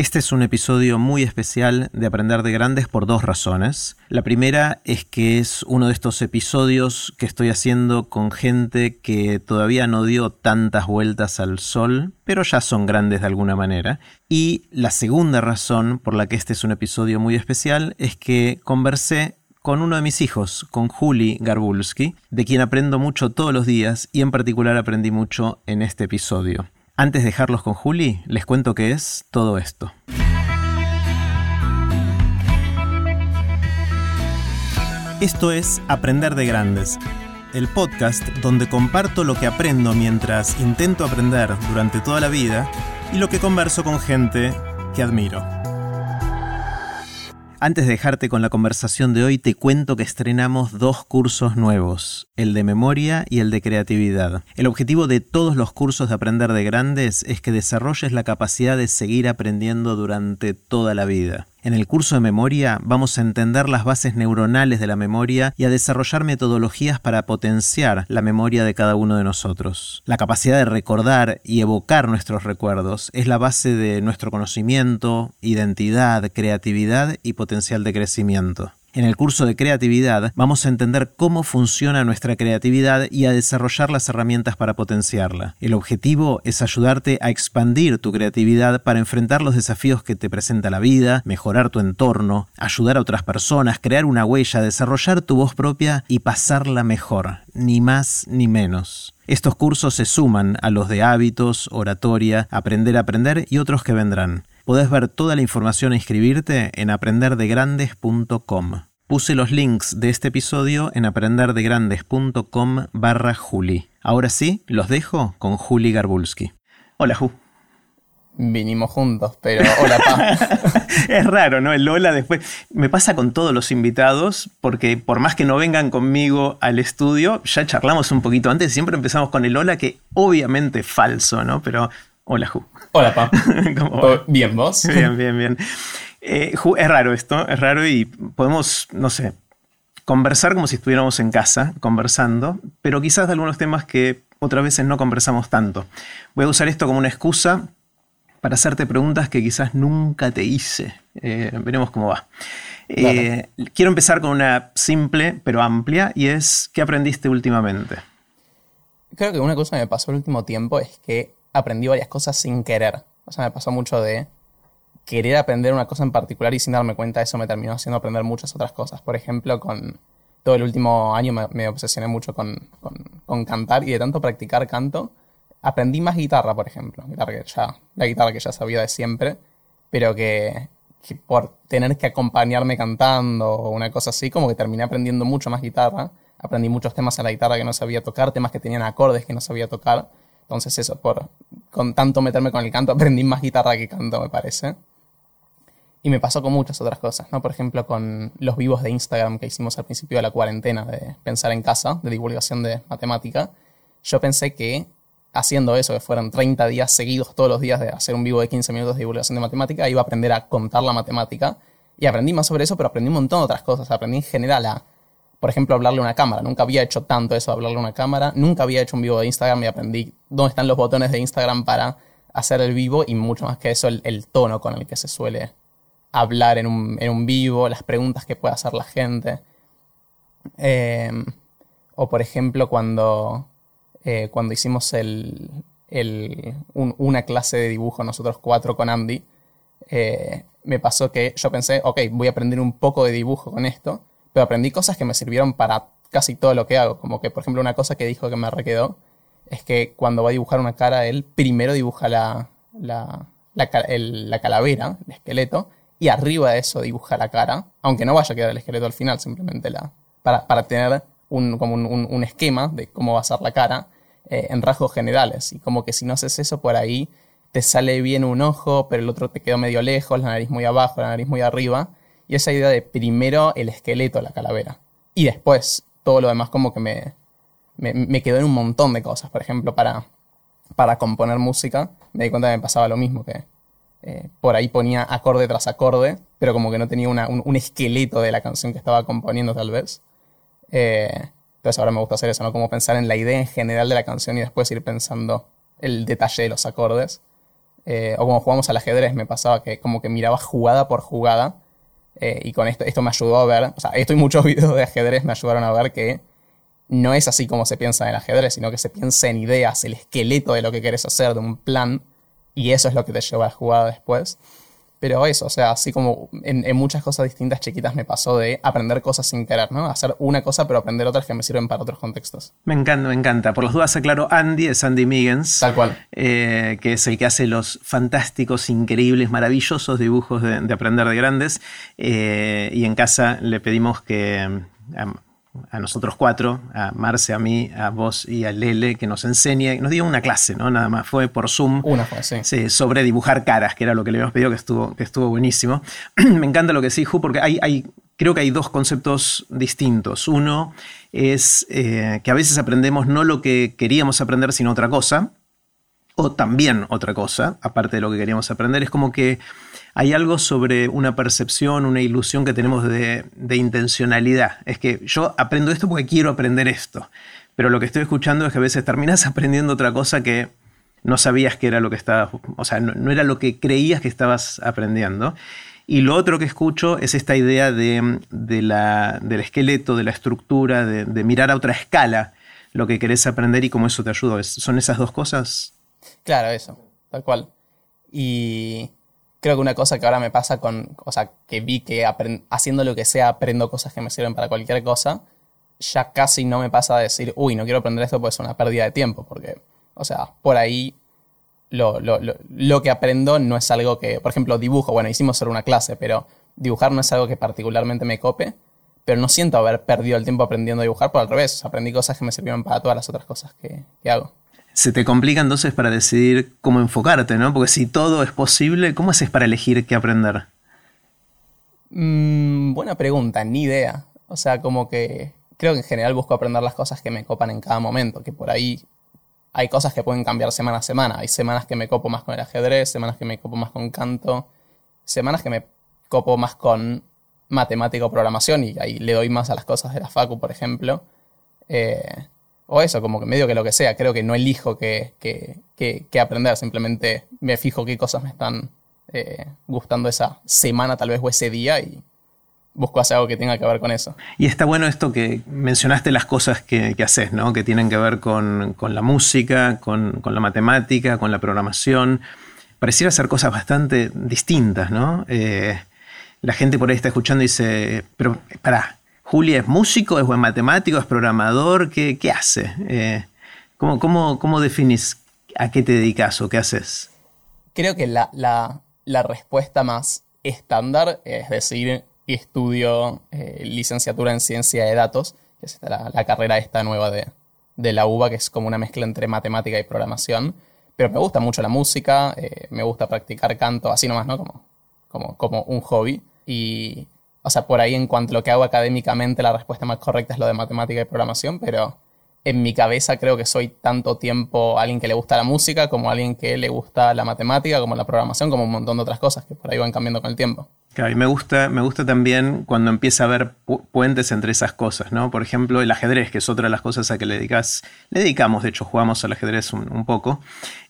Este es un episodio muy especial de Aprender de Grandes por dos razones. La primera es que es uno de estos episodios que estoy haciendo con gente que todavía no dio tantas vueltas al sol, pero ya son grandes de alguna manera. Y la segunda razón por la que este es un episodio muy especial es que conversé con uno de mis hijos, con Juli Garbulski, de quien aprendo mucho todos los días y en particular aprendí mucho en este episodio. Antes de dejarlos con Juli, les cuento qué es todo esto. Esto es Aprender de Grandes, el podcast donde comparto lo que aprendo mientras intento aprender durante toda la vida y lo que converso con gente que admiro. Antes de dejarte con la conversación de hoy, te cuento que estrenamos dos cursos nuevos, el de memoria y el de creatividad. El objetivo de todos los cursos de Aprender de Grandes es que desarrolles la capacidad de seguir aprendiendo durante toda la vida. En el curso de memoria vamos a entender las bases neuronales de la memoria y a desarrollar metodologías para potenciar la memoria de cada uno de nosotros. La capacidad de recordar y evocar nuestros recuerdos es la base de nuestro conocimiento, identidad, creatividad y potencial de crecimiento. En el curso de creatividad vamos a entender cómo funciona nuestra creatividad y a desarrollar las herramientas para potenciarla. El objetivo es ayudarte a expandir tu creatividad para enfrentar los desafíos que te presenta la vida, mejorar tu entorno, ayudar a otras personas, crear una huella, desarrollar tu voz propia y pasarla mejor, ni más ni menos. Estos cursos se suman a los de hábitos, oratoria, aprender a aprender y otros que vendrán. Podés ver toda la información e inscribirte en aprenderdegrandes.com. Puse los links de este episodio en aprenderdegrandes.com barra Juli. Ahora sí, los dejo con Juli Garbulski. Hola, Ju. Vinimos juntos, pero hola, pa. es raro, ¿no? El hola después. Me pasa con todos los invitados, porque por más que no vengan conmigo al estudio, ya charlamos un poquito antes, siempre empezamos con el hola, que obviamente es falso, ¿no? Pero hola, Ju. Hola, Pa. bien, vos. Bien, bien, bien. Eh, es raro esto, es raro y podemos, no sé, conversar como si estuviéramos en casa, conversando, pero quizás de algunos temas que otras veces no conversamos tanto. Voy a usar esto como una excusa para hacerte preguntas que quizás nunca te hice. Eh, veremos cómo va. Eh, quiero empezar con una simple pero amplia y es, ¿qué aprendiste últimamente? Creo que una cosa que me pasó el último tiempo es que aprendí varias cosas sin querer. O sea, me pasó mucho de querer aprender una cosa en particular y sin darme cuenta eso me terminó haciendo aprender muchas otras cosas. Por ejemplo, con todo el último año me, obsesioné mucho con, cantar y de tanto practicar canto, aprendí más guitarra, por ejemplo. ya, la guitarra que ya sabía de siempre, pero que, que por tener que acompañarme cantando o una cosa así, como que terminé aprendiendo mucho más guitarra. Aprendí muchos temas a la guitarra que no sabía tocar, temas que tenían acordes que no sabía tocar. Entonces eso, por con tanto meterme con el canto, aprendí más guitarra que canto, me parece. Y me pasó con muchas otras cosas, ¿no? Por ejemplo, con los vivos de Instagram que hicimos al principio de la cuarentena de pensar en casa, de divulgación de matemática. Yo pensé que haciendo eso, que fueron 30 días seguidos todos los días de hacer un vivo de 15 minutos de divulgación de matemática, iba a aprender a contar la matemática. Y aprendí más sobre eso, pero aprendí un montón de otras cosas. Aprendí en general a por ejemplo, hablarle a una cámara. Nunca había hecho tanto eso, hablarle a una cámara. Nunca había hecho un vivo de Instagram y aprendí dónde están los botones de Instagram para hacer el vivo y mucho más que eso, el, tono con el que se suele hablar en un, vivo, las preguntas que puede hacer la gente. Em, o por ejemplo, cuando, eh, cuando hicimos el, una clase de dibujo nosotros cuatro con Andy, eh, me pasó que yo pensé, ok, voy a aprender un poco de dibujo con esto pero aprendí cosas que me sirvieron para casi todo lo que hago. Como que, por ejemplo, una cosa que dijo que me requedó es que cuando va a dibujar una cara, él primero dibuja la, la, la, calavera, el esqueleto, y arriba de eso dibuja la cara, aunque no vaya a quedar el esqueleto al final, simplemente la, para, para tener un, como un, un, esquema de cómo va a ser la cara eh, en rasgos generales. Y como que si no haces eso por ahí, te sale bien un ojo, pero el otro te quedó medio lejos, la nariz muy abajo, la nariz muy arriba. Y esa idea de primero el esqueleto, la calavera. Y después todo lo demás como que me, me, quedó en un montón de cosas. Por ejemplo, para, para componer música, me di cuenta que me pasaba lo mismo, que eh, por ahí ponía acorde tras acorde, pero como que no tenía un, esqueleto de la canción que estaba componiendo tal vez. Eh, entonces ahora me gusta hacer eso, ¿no? Como pensar en la idea en general de la canción y después ir pensando el detalle de los acordes. Eh, o cuando jugamos al ajedrez me pasaba que como que miraba jugada por jugada. Eh, y con esto, esto me ayudó a ver, o sea, esto y muchos videos de ajedrez me ayudaron a ver que no es así como se piensa en el ajedrez, sino que se piensa en ideas, el esqueleto de lo que quieres hacer, de un plan, y eso es lo que te lleva a la jugada después. Pero eso, o sea, así como en, en muchas cosas distintas chiquitas me pasó de aprender cosas sin querer, ¿no? Hacer una cosa pero aprender otras que me sirven para otros contextos. Me encanta, me encanta. Por las dudas aclaro, Andy es Andy Miggins. Tal cual. eh, que es el que hace los fantásticos, increíbles, maravillosos dibujos de, de Aprender de Grandes. Eh, y en casa le pedimos que a, a nosotros cuatro, a Marce, a mí, a vos y a Lele, que nos enseñe, nos dio una clase, ¿no? Nada más, fue por Zoom. Una fue, sí. Sí, sobre dibujar caras, que era lo que le habíamos pedido, que estuvo, que estuvo buenísimo. Me encanta lo que sí, Ju, porque hay, hay, creo que hay dos conceptos distintos. Uno es eh, que a veces aprendemos no lo que queríamos aprender, sino otra cosa, o también otra cosa, aparte de lo que queríamos aprender. Es como que hay algo sobre una percepción, una ilusión que tenemos de, intencionalidad. Es que yo aprendo esto porque quiero aprender esto, pero lo que estoy escuchando es que a veces terminas aprendiendo otra cosa que no sabías que era lo que estabas, o sea, no, era lo que creías que estabas aprendiendo. Y lo otro que escucho es esta idea de, de la, del esqueleto, de la estructura, de, de, mirar a otra escala lo que querés aprender y cómo eso te ayuda. ¿Son esas dos cosas? Claro, eso, tal cual. Y creo que una cosa que ahora me pasa con, o sea, que vi que haciendo lo que sea aprendo cosas que me sirven para cualquier cosa, ya casi no me pasa a decir, uy, no quiero aprender esto porque es una pérdida de tiempo, porque, o sea, por ahí lo, lo, lo, lo que aprendo no es algo que, por ejemplo, dibujo, bueno, hicimos solo una clase, pero dibujar no es algo que particularmente me cope, pero no siento haber perdido el tiempo aprendiendo a dibujar, por al revés, aprendí cosas que me sirvieron para todas las otras cosas que, que hago se te complica entonces para decidir cómo enfocarte, ¿no? Porque si todo es posible, ¿cómo haces para elegir qué aprender? Mm, buena pregunta, ni idea. O sea, como que creo que en general busco aprender las cosas que me copan en cada momento, que por ahí hay cosas que pueden cambiar semana a semana. Hay semanas que me copo más con el ajedrez, semanas que me copo más con canto, semanas que me copo más con matemática o programación y ahí le doy más a las cosas de la facu, por ejemplo. Eh, o eso, como que medio que lo que sea, creo que no elijo qué que, que, que, aprender, simplemente me fijo qué cosas me están eh, gustando esa semana tal vez o ese día y busco hacer algo que tenga que ver con eso. Y está bueno esto que mencionaste las cosas que, haces, ¿no? Que tienen que ver con, con la música, con, con, la matemática, con la programación. Pareciera ser cosas bastante distintas, ¿no? Eh, la gente por ahí está escuchando y dice, pero pará, Julia es músico, es buen matemático, es programador, ¿qué, qué hace? Eh, ¿cómo, cómo, ¿Cómo definís a qué te dedicas o qué haces? Creo que la, la, la respuesta más estándar es decir, estudio eh, licenciatura en ciencia de datos, que es la, la carrera esta nueva de, de, la UBA, que es como una mezcla entre matemática y programación. Pero me gusta mucho la música, eh, me gusta practicar canto, así nomás, ¿no? Como, como, como un hobby. Y o sea, por ahí en cuanto a lo que hago académicamente, la respuesta más correcta es lo de matemática y programación, pero en mi cabeza creo que soy tanto tiempo alguien que le gusta la música, como alguien que le gusta la matemática, como la programación, como un montón de otras cosas que por ahí van cambiando con el tiempo. Y me gusta, también cuando empieza a haber pu puentes entre esas cosas, ¿no? Por ejemplo, el ajedrez, que es otra de las cosas a que le dedicas, le dedicamos, de hecho, jugamos al ajedrez un, poco,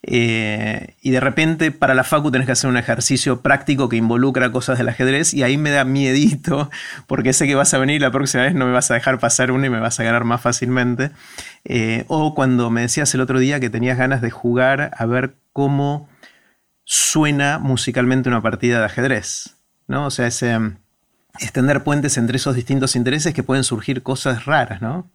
eh, y de repente para la facu tenés que hacer un ejercicio práctico que involucra cosas del ajedrez, y ahí me da miedito, porque sé que vas a venir la próxima vez, no me vas a dejar pasar una y me vas a ganar más fácilmente. Eh, o cuando me decías el otro día que tenías ganas de jugar a ver cómo suena musicalmente una partida de ajedrez. ¿No? O sea, ese um, extender puentes entre esos distintos intereses que pueden surgir cosas raras, ¿no?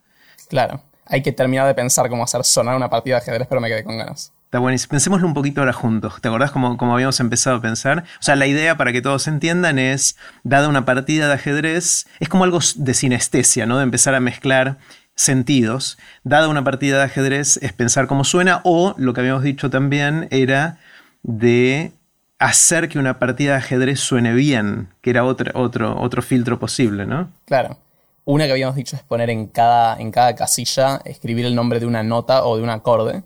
Claro. Hay que terminar de pensar cómo hacer sonar una partida de ajedrez, pero me quedé con ganas. Está buenísimo. Pensémoslo un poquito ahora juntos. ¿Te acordás cómo, cómo, habíamos empezado a pensar? O sea, la idea, para que todos entiendan, es, dada una partida de ajedrez, es como algo de sinestesia, ¿no? De empezar a mezclar sentidos. Dada una partida de ajedrez, es pensar cómo suena, o lo que habíamos dicho también era de hacer que una partida de ajedrez suene bien, que era otro, otro, otro filtro posible, ¿no? Claro. Una que habíamos dicho es poner en cada, en cada casilla, escribir el nombre de una nota o de un acorde,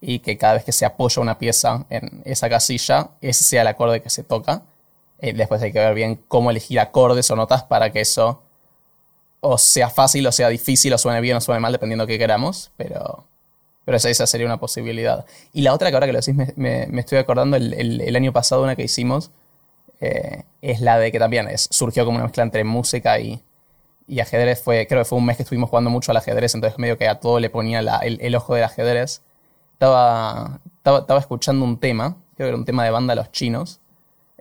y que cada vez que se apoya una pieza en esa casilla, ese sea el acorde que se toca. Eh, después hay que ver bien cómo elegir acordes o notas para que eso o sea fácil o sea difícil o suene bien o suene mal, dependiendo de qué queramos, pero Pero esa, esa sería una posibilidad. Y la otra que ahora que lo decís me, estoy acordando, el, año pasado una que hicimos, eh, es la de que también es, surgió como una mezcla entre música y, ajedrez. Fue, creo que fue un mes que estuvimos jugando mucho al ajedrez, entonces medio que a todo le ponía el, ojo del ajedrez. Estaba, estaba, estaba, escuchando un tema, creo que era un tema de banda los chinos,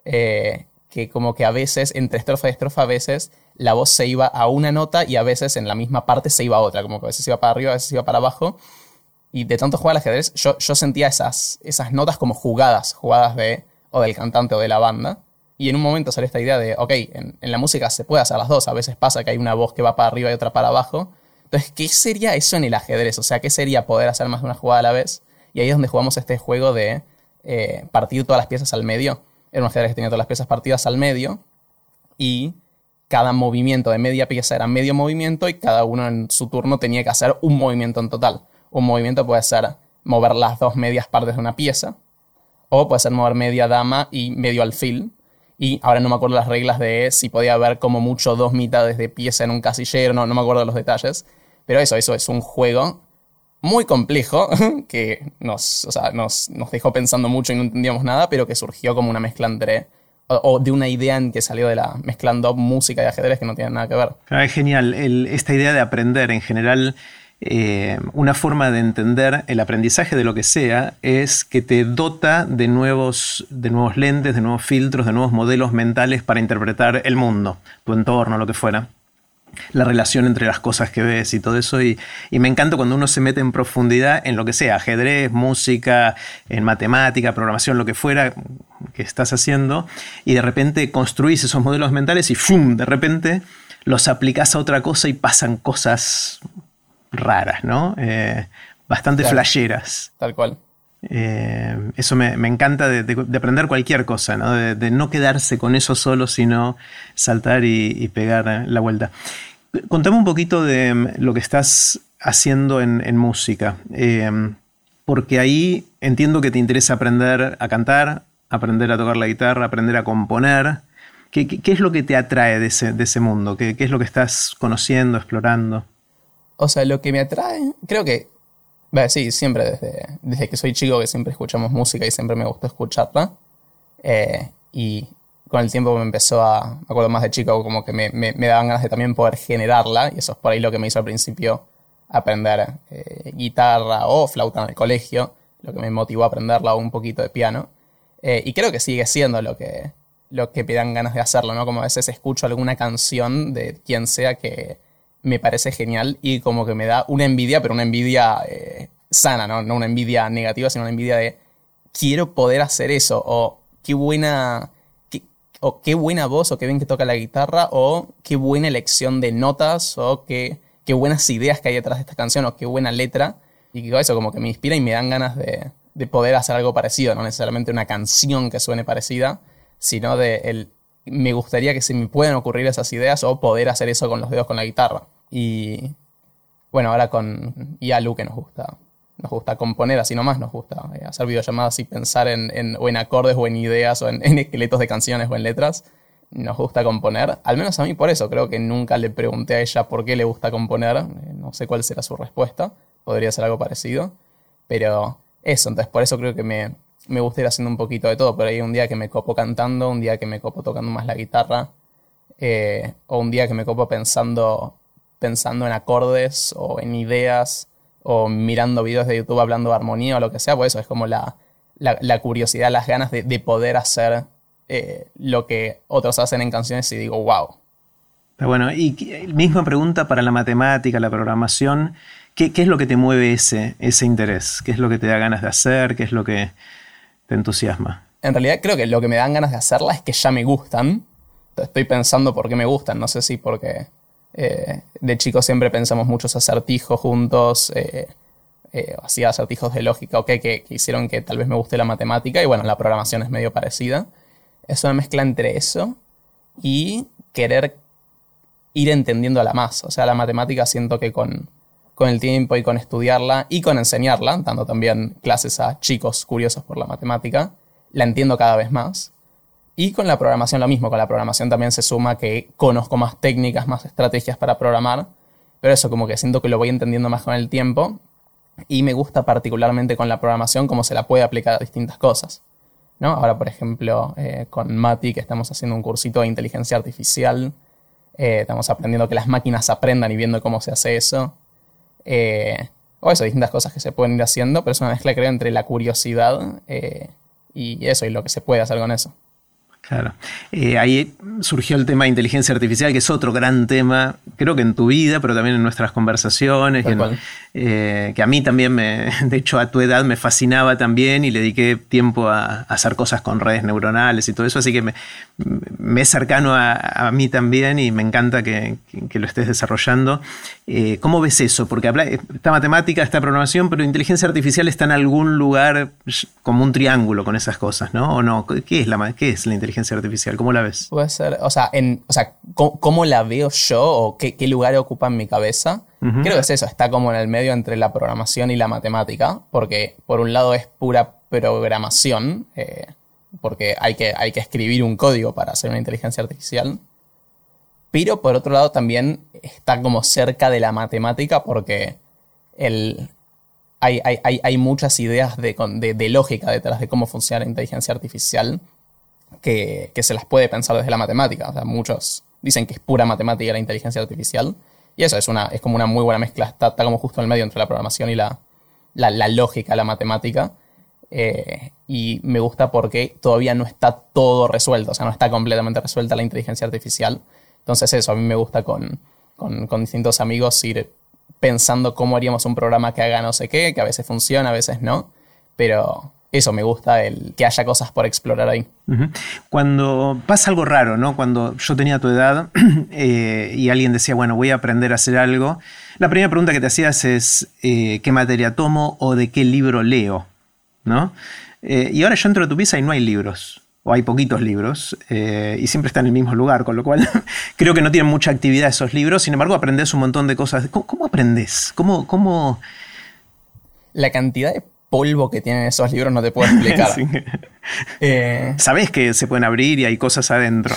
eh, que como que a veces, entre estrofa y estrofa, a veces la voz se iba a una nota y a veces en la misma parte se iba a otra, como que a veces iba para arriba, a veces iba para abajo. Y de tanto jugar al ajedrez, yo, yo sentía esas, esas notas como jugadas, jugadas de o del cantante o de la banda. Y en un momento salió esta idea de, ok, en, la música se puede hacer las dos, a veces pasa que hay una voz que va para arriba y otra para abajo. Entonces, ¿qué sería eso en el ajedrez? O sea, ¿qué sería poder hacer más de una jugada a la vez? Y ahí es donde jugamos este juego de eh, partir todas las piezas al medio. Era un ajedrez que tenía todas las piezas partidas al medio y cada movimiento de media pieza era medio movimiento y cada uno en su turno tenía que hacer un movimiento en total. Un movimiento puede ser mover las dos medias partes de una pieza o puede ser mover media dama y medio alfil y ahora no me acuerdo las reglas de si podía haber como mucho dos mitades de pieza en un casillero, no, no me acuerdo los detalles. Pero eso, eso es un juego muy complejo que nos, nos, nos, dejó pensando mucho y no entendíamos nada, pero que surgió como una mezcla entre. O, de una idea en que salió de la mezclando música y ajedrez que no tienen nada que ver. es genial. esta idea de aprender en general eh, una forma de entender el aprendizaje de lo que sea es que te dota de nuevos, de nuevos lentes, de nuevos filtros, de nuevos modelos mentales para interpretar el mundo, tu entorno, lo que fuera. La relación entre las cosas que ves y todo eso. Y, me encanta cuando uno se mete en profundidad en lo que sea, ajedrez, música, en matemática, programación, lo que fuera que estás haciendo, y de repente construís esos modelos mentales y ¡fum! De repente los aplicas a otra cosa y pasan cosas raras, ¿no? Eh, bastante flasheras. Tal cual. Eh, eso me, encanta de, aprender cualquier cosa, ¿no? De, no quedarse con eso solo, sino saltar y, pegar la vuelta. Contame un poquito de mm, lo que estás haciendo en, música, eh, porque ahí entiendo que te interesa aprender a cantar, aprender a tocar la guitarra, aprender a componer. ¿Qué, es lo que te atrae de ese, mundo? ¿Qué, es lo que estás conociendo, explorando? O sea, lo que me atrae, creo que, sí, siempre desde, desde que soy chico que siempre escuchamos música y siempre me gustó escucharla. Eh, y con el tiempo me empezó a, me acuerdo más de chico, como que me, me, daban ganas de también poder generarla, y eso es por ahí lo que me hizo al principio aprender eh, guitarra o flauta en el colegio, lo que me motivó a aprenderla un poquito de piano. Eh, y creo que sigue siendo lo que, lo que me dan ganas de hacerlo, ¿no? Como a veces escucho alguna canción de quien sea que, me parece genial y como que me da una envidia, pero una envidia eh, sana, ¿no? No una envidia negativa, sino una envidia de quiero poder hacer eso, o qué buena, o qué buena voz, o qué bien que toca la guitarra, o qué buena elección de notas, o qué, qué buenas ideas que hay detrás de esta canción, o qué buena letra. Y eso como que me inspira y me dan ganas de, de poder hacer algo parecido, no necesariamente una canción que suene parecida, sino de el, me gustaría que se me puedan ocurrir esas ideas o poder hacer eso con los dedos con la guitarra. Y bueno, ahora con Yalu que nos gusta. Nos gusta componer así nomás, nos gusta eh, hacer videollamadas y pensar en, o en acordes o en ideas o en, esqueletos de canciones o en letras. Nos gusta componer, al menos a mí por eso. Creo que nunca le pregunté a ella por qué le gusta componer. Eh, no sé cuál será su respuesta. Podría ser algo parecido. Pero eso, entonces por eso creo que me, me gusta ir haciendo un poquito de todo. Pero hay un día que me copo cantando, un día que me copo tocando más la guitarra, eh, o un día que me copo pensando pensando en acordes o en ideas o mirando videos de YouTube hablando de armonía o lo que sea, pues eso es como la, la, curiosidad, las ganas de, poder hacer eh, lo que otros hacen en canciones y digo, wow. Bueno, y misma pregunta para la matemática, la programación, ¿qué, es lo que te mueve ese, ese interés? ¿Qué es lo que te da ganas de hacer? ¿Qué es lo que te entusiasma? En realidad creo que lo que me dan ganas de hacerla es que ya me gustan. Estoy pensando por qué me gustan, no sé si porque eh, de chicos siempre pensamos muchos acertijos juntos, eh, eh, acertijos de lógica, ok, que, hicieron que tal vez me guste la matemática y bueno, la programación es medio parecida. Es una mezcla entre eso y querer ir entendiéndola más. O sea, la matemática siento que con, con el tiempo y con estudiarla y con enseñarla, dando también clases a chicos curiosos por la matemática, la entiendo cada vez más. Y con la programación lo mismo, con la programación también se suma que conozco más técnicas, más estrategias para programar, pero eso como que siento que lo voy entendiendo más con el tiempo Y me gusta particularmente con la programación cómo se la puede aplicar a distintas cosas. ¿no? Ahora, por ejemplo, eh, con Mati, que estamos haciendo un cursito de inteligencia artificial, eh, estamos aprendiendo que las máquinas aprendan y viendo cómo se hace eso. Eh, o eso, distintas cosas que se pueden ir haciendo, pero es una mezcla, creo, entre la curiosidad y eso, y lo que se puede hacer con eso. Claro. Eh, ahí surgió el tema de inteligencia artificial, que es otro gran tema, creo que en tu vida, pero también en nuestras conversaciones, eh, que a mí también, me, de hecho a tu edad me fascinaba también y le dediqué tiempo a, hacer cosas con redes neuronales y todo eso, así que me, me es cercano a, mí también y me encanta que, lo estés desarrollando. Eh, ¿Cómo ves eso? Porque esta matemática, esta programación, pero inteligencia artificial está en algún lugar como un triángulo con esas cosas, ¿no? ¿O no? ¿Qué es la, qué es la inteligencia artificial? ¿Cómo la ves? Puede ser, o sea, en, o sea ¿cómo, la veo yo o qué, lugar ocupa en mi cabeza? Creo que es eso, está como en el medio entre la programación y la matemática, porque por un lado es pura programación, eh, porque hay que, hay que escribir un código para hacer una inteligencia artificial. Pero por otro lado también está como cerca de la matemática porque el, hay, hay, muchas ideas de, lógica detrás de cómo funciona la inteligencia artificial que, se las puede pensar desde la matemática. O sea, muchos dicen que es pura matemática la inteligencia artificial. Y eso es, una, es como una muy buena mezcla. Está, como justo en el medio entre la programación y la, la, lógica, la matemática. Eh, y me gusta porque todavía no está todo resuelto, o sea, no está completamente resuelta la inteligencia artificial. Entonces eso, a mí me gusta con, distintos amigos ir pensando cómo haríamos un programa que haga no sé qué, que a veces funciona, a veces no, pero eso me gusta, el que haya cosas por explorar ahí. Cuando pasa algo raro, ¿no? Cuando yo tenía tu edad eh, y alguien decía, bueno, voy a aprender a hacer algo, la primera pregunta que te hacías es, eh, ¿qué materia tomo o de qué libro leo? ¿no? Eh, y ahora yo entro a tu pieza y no hay libros, o hay poquitos libros, eh, y siempre están en el mismo lugar, con lo cual creo que no tienen mucha actividad esos libros, sin embargo aprendes un montón de cosas. ¿Cómo, aprendes? ¿Cómo, ¿Cómo, La cantidad de polvo que tienen esos libros no te puedo explicar. Eh, Sabes que se pueden abrir y hay cosas adentro.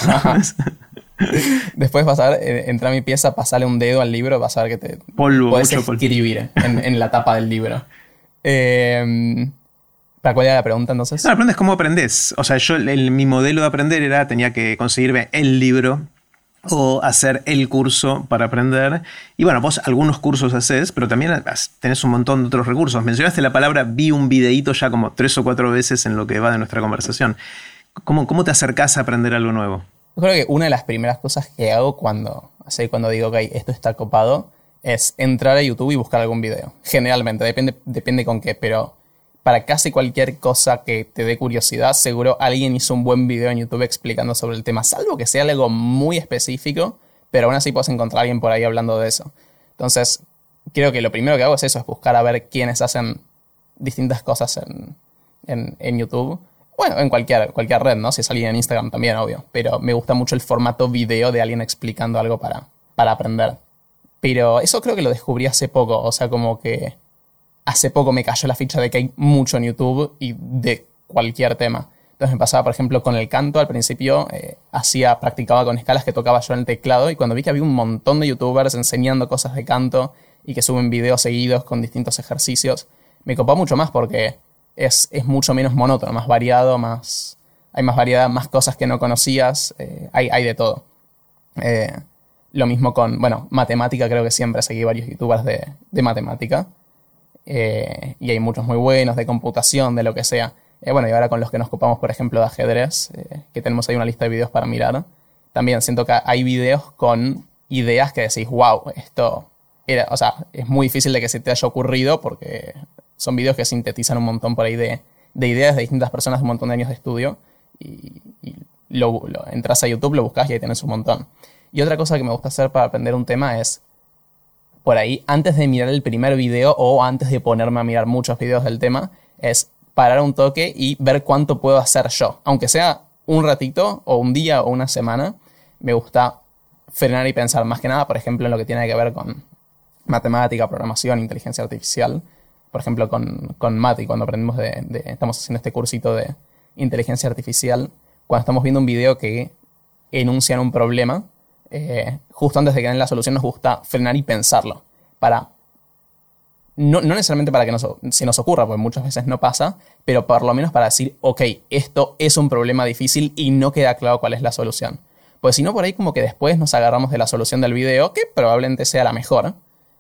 Después vas a ver, entra a mi pieza, pasarle un dedo al libro, vas a ver que te polvo, puedes escribir En, en, la tapa del libro. Eh, ¿Para cuál era la pregunta entonces? No, la pregunta es cómo aprendes. O sea, yo mi modelo de aprender era, tenía que conseguirme el libro o hacer el curso para aprender. Y bueno, vos algunos cursos haces, pero también tenés un montón de otros recursos. Mencionaste la palabra vi un videíto ya como tres o cuatro veces en lo que va de nuestra conversación. ¿Cómo, cómo te acercás a aprender algo nuevo? Yo creo que una de las primeras cosas que hago cuando, así, cuando digo, que esto está copado, es entrar a YouTube y buscar algún video. Generalmente, depende, depende con qué, pero para casi cualquier cosa que te dé curiosidad, seguro alguien hizo un buen video en YouTube explicando sobre el tema, salvo que sea algo muy específico, pero aún así puedes encontrar a alguien por ahí hablando de eso. Entonces, creo que lo primero que hago es eso, es buscar a ver quiénes hacen distintas cosas en, YouTube. Bueno, en cualquier, cualquier red, ¿no? Si es alguien en Instagram también, obvio. Pero me gusta mucho el formato video de alguien explicando algo para, para aprender. Pero eso creo que lo descubrí hace poco. O sea, como que hace poco me cayó la ficha de que hay mucho en YouTube y de cualquier tema. Entonces me pasaba, por ejemplo, con el canto. Al principio eh, hacía, practicaba con escalas que tocaba yo en el teclado y cuando vi que había un montón de youtubers enseñando cosas de canto y que suben videos seguidos con distintos ejercicios, me copó mucho más porque es, mucho menos monótono, más variado, más, hay más variedad, más cosas que no conocías, eh, hay, de todo. Eh, lo mismo con, bueno, matemática, creo que siempre seguí varios youtubers de matemática. Eh, y hay muchos muy buenos de computación, de lo que sea. Eh, bueno, y ahora con los que nos ocupamos, por ejemplo, de ajedrez, eh, que tenemos ahí una lista de videos para mirar, también siento que hay videos con ideas que decís, wow, esto era, o sea, es muy difícil de que se te haya ocurrido porque son videos que sintetizan un montón por ahí de, ideas de distintas personas de un montón de años de estudio y, lo, entras a YouTube, lo buscas y ahí tienes un montón. Y otra cosa que me gusta hacer para aprender un tema es por ahí, antes de mirar el primer video o antes de ponerme a mirar muchos videos del tema, es parar un toque y ver cuánto puedo hacer yo. Aunque sea un ratito o un día o una semana, me gusta frenar y pensar más que nada, por ejemplo, en lo que tiene que ver con matemática, programación, inteligencia artificial. Por ejemplo, con, con Mati, cuando aprendimos de, estamos haciendo este cursito de inteligencia artificial, cuando estamos viendo un video que enuncian un problema, eh, justo antes de que den la solución nos gusta frenar y pensarlo para no, no necesariamente para que nos, se nos ocurra, porque muchas veces no pasa, pero por lo menos para decir, ok, esto es un problema difícil y no queda claro cuál es la solución. Pues si no, por ahí como que después nos agarramos de la solución del video, que probablemente sea la mejor,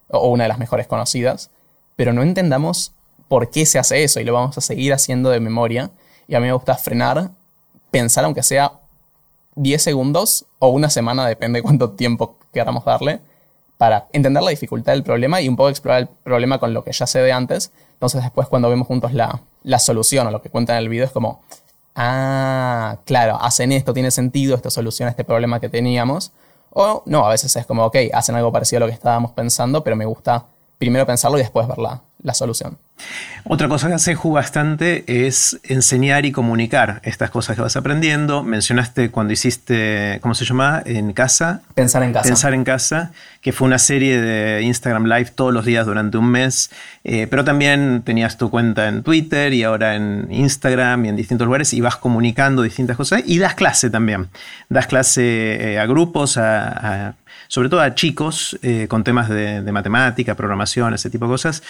o una de las mejores conocidas, pero no entendamos por qué se hace eso y lo vamos a seguir haciendo de memoria. Y a mí me gusta frenar, pensar aunque sea 10 segundos o una semana, depende cuánto tiempo queramos darle, para entender la dificultad del problema y un poco explorar el problema con lo que ya sé de antes. Entonces después cuando vemos juntos la, la solución o lo que cuentan en el video es como, ah, claro, hacen esto, tiene sentido, esto soluciona este problema que teníamos. O no, a veces es como, ok, hacen algo parecido a lo que estábamos pensando, pero me gusta primero pensarlo y después ver la, solución. Otra cosa que hace Ju bastante es enseñar y comunicar estas cosas que vas aprendiendo. Mencionaste cuando hiciste, ¿cómo se llama? En casa. Pensar en casa. Pensar en casa, que fue una serie de Instagram Live todos los días durante un mes. Eh, pero también tenías tu cuenta en Twitter y ahora en Instagram y en distintos lugares y vas comunicando distintas cosas. Y das clase también. Das clase eh, a grupos, a sobre todo a chicos eh, con temas de, matemática, programación, ese tipo de cosas.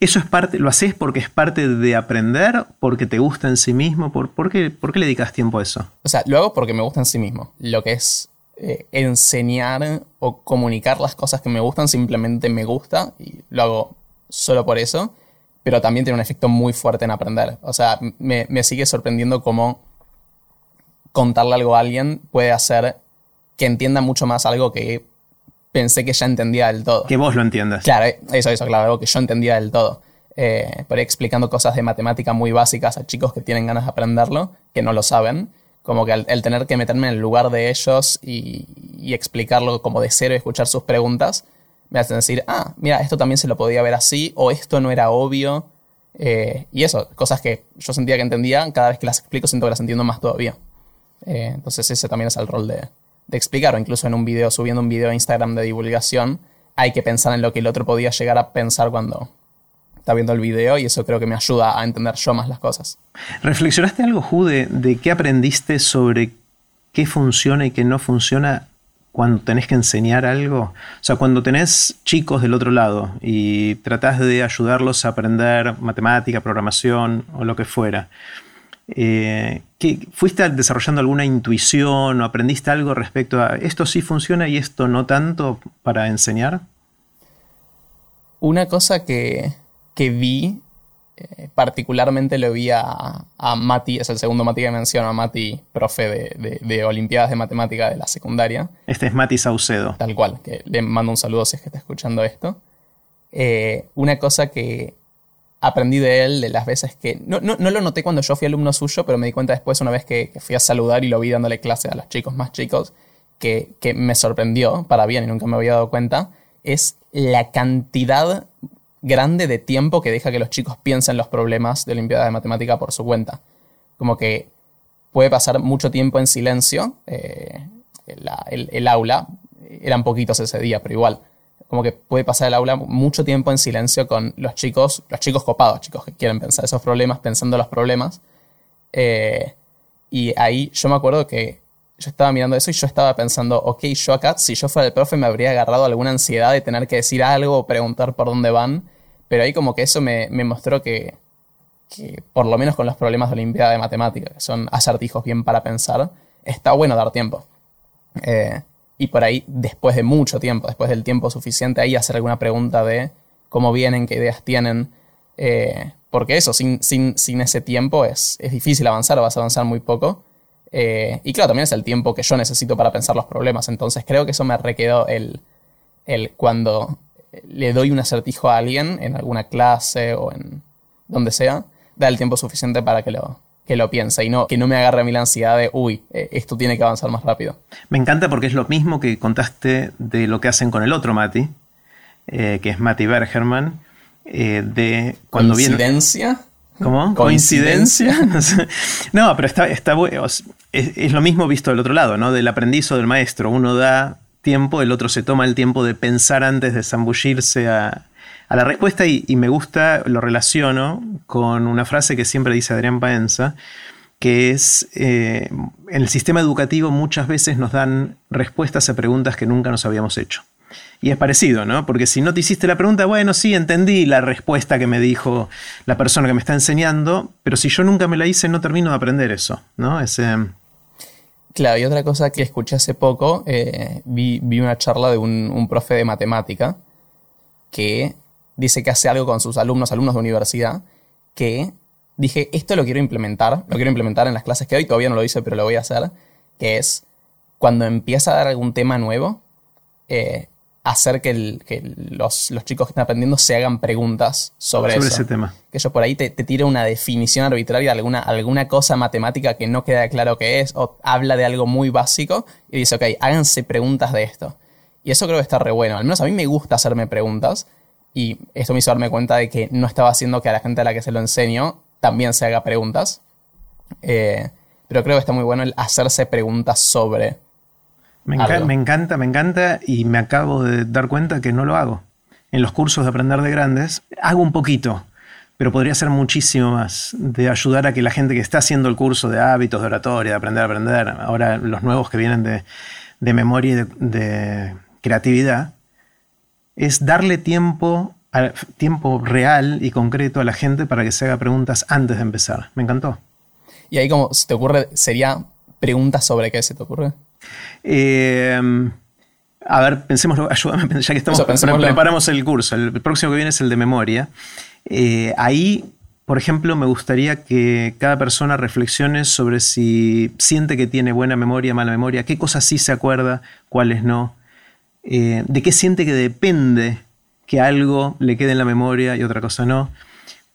¿Eso es parte, lo haces porque es parte de aprender, porque te gusta en sí mismo? ¿Por, por, qué, le dedicas tiempo a eso? O sea, lo hago porque me gusta en sí mismo. Lo que es eh, enseñar o comunicar las cosas que me gustan simplemente me gusta y lo hago solo por eso, pero también tiene un efecto muy fuerte en aprender. O sea, me, me sigue sorprendiendo cómo contarle algo a alguien puede hacer que entienda mucho más algo que pensé que ya entendía del todo. Que vos lo entiendas. Claro, eso, eso, claro, algo que yo entendía del todo. Eh, por ahí explicando cosas de matemática muy básicas a chicos que tienen ganas de aprenderlo, que no lo saben. Como que el, tener que meterme en el lugar de ellos y, explicarlo como de cero y escuchar sus preguntas, me hacen decir, ah, mira, esto también se lo podía ver así, o esto no era obvio. Eh, y eso, cosas que yo sentía que entendía, cada vez que las explico siento que las entiendo más todavía. Eh, entonces ese también es el rol de, de explicar, o incluso en un video, subiendo un video a Instagram de divulgación, hay que pensar en lo que el otro podía llegar a pensar cuando está viendo el video y eso creo que me ayuda a entender yo más las cosas. ¿Reflexionaste algo, Ju, de, qué aprendiste sobre qué funciona y qué no funciona cuando tenés que enseñar algo? O sea, cuando tenés chicos del otro lado y tratás de ayudarlos a aprender matemática, programación o lo que fuera. Eh, ¿Fuiste desarrollando alguna intuición o aprendiste algo respecto a esto sí funciona y esto no tanto para enseñar? Una cosa que, vi, eh, particularmente lo vi a, Mati, es el segundo Mati que menciono, a Mati, profe de, Olimpiadas de Matemática de la secundaria. Este es Mati Saucedo. Tal cual, que le mando un saludo si es que está escuchando esto. Eh, una cosa que, aprendí de él de las veces que... No, no, lo noté cuando yo fui alumno suyo, pero me di cuenta después una vez que, fui a saludar y lo vi dándole clase a los chicos más chicos, que, me sorprendió, para bien y nunca me había dado cuenta, es la cantidad grande de tiempo que deja que los chicos piensen los problemas de Olimpiada de Matemática por su cuenta. Como que puede pasar mucho tiempo en silencio. Eh, el, el, aula, eran poquitos ese día, pero igual como que puede pasar el aula mucho tiempo en silencio con los chicos, los chicos copados, chicos que quieren pensar esos problemas, pensando los problemas. Eh, y ahí yo me acuerdo que yo estaba mirando eso y yo estaba pensando, ok, yo acá, si yo fuera el profe, me habría agarrado alguna ansiedad de tener que decir algo o preguntar por dónde van. Pero ahí como que eso me, mostró que, que, por lo menos con los problemas de Olimpiada de Matemática, que son acertijos bien para pensar, está bueno dar tiempo. Eh, y por ahí, después de mucho tiempo, después del tiempo suficiente, ahí hacer alguna pregunta de cómo vienen, qué ideas tienen. Eh, porque eso, sin, sin, sin, ese tiempo es, es difícil avanzar, vas a avanzar muy poco. Eh, y claro, también es el tiempo que yo necesito para pensar los problemas. Entonces creo que eso me requedó el, el cuando le doy un acertijo a alguien en alguna clase o en donde sea, da el tiempo suficiente para que lo, que lo piensa y no que no me agarre a mí la ansiedad de, uy, eh, esto tiene que avanzar más rápido. Me encanta porque es lo mismo que contaste de lo que hacen con el otro Mati, eh, que es Mati Bergerman, eh, de cuando ¿Coincidencia? ¿Cómo? ¿Coincidencia? no, pero está, está es, es, lo mismo visto del otro lado, ¿no? Del aprendiz o del maestro. Uno da tiempo, el otro se toma el tiempo de pensar antes de zambullirse a, a la respuesta y, me gusta, lo relaciono con una frase que siempre dice Adrián Paenza, que es, eh, en el sistema educativo muchas veces nos dan respuestas a preguntas que nunca nos habíamos hecho. Y es parecido, ¿no? Porque si no te hiciste la pregunta, bueno, sí, entendí la respuesta que me dijo la persona que me está enseñando, pero si yo nunca me la hice, no termino de aprender eso, ¿no? Ese, Claro, y otra cosa que escuché hace poco, eh, vi, una charla de un, un, profe de matemática que dice que hace algo con sus alumnos, alumnos de universidad, que dije, esto lo quiero implementar, lo quiero implementar en las clases que hoy, todavía no lo hice, pero lo voy a hacer, que es cuando empieza a dar algún tema nuevo, eh, hacer que, los, chicos que están aprendiendo se hagan preguntas sobre, ese tema. Que yo por ahí te, te tire una definición arbitraria de alguna, alguna cosa matemática que no queda claro qué es, o habla de algo muy básico, y dice, ok, háganse preguntas de esto. Y eso creo que está re bueno. Al menos a mí me gusta hacerme preguntas, y esto me hizo darme cuenta de que no estaba haciendo que a la gente a la que se lo enseño también se haga preguntas. Eh, pero creo que está muy bueno el hacerse preguntas sobre me, encanta, me encanta y me acabo de dar cuenta que no lo hago. En los cursos de aprender de grandes hago un poquito, pero podría ser muchísimo más de ayudar a que la gente que está haciendo el curso de hábitos, de oratoria, de aprender a aprender, ahora los nuevos que vienen de, memoria y de, de, creatividad, es darle tiempo, tiempo real y concreto a la gente para que se haga preguntas antes de empezar. Me encantó. Y ahí como se te ocurre, sería preguntas sobre qué se te ocurre. Eh, a ver, pensemos, ayúdame, ya que estamos, preparamos el curso. El próximo que viene es el de memoria. Eh, ahí, por ejemplo, me gustaría que cada persona reflexione sobre si siente que tiene buena memoria, mala memoria, qué cosas sí se acuerda, cuáles no, eh, de qué siente que depende que algo le quede en la memoria y otra cosa no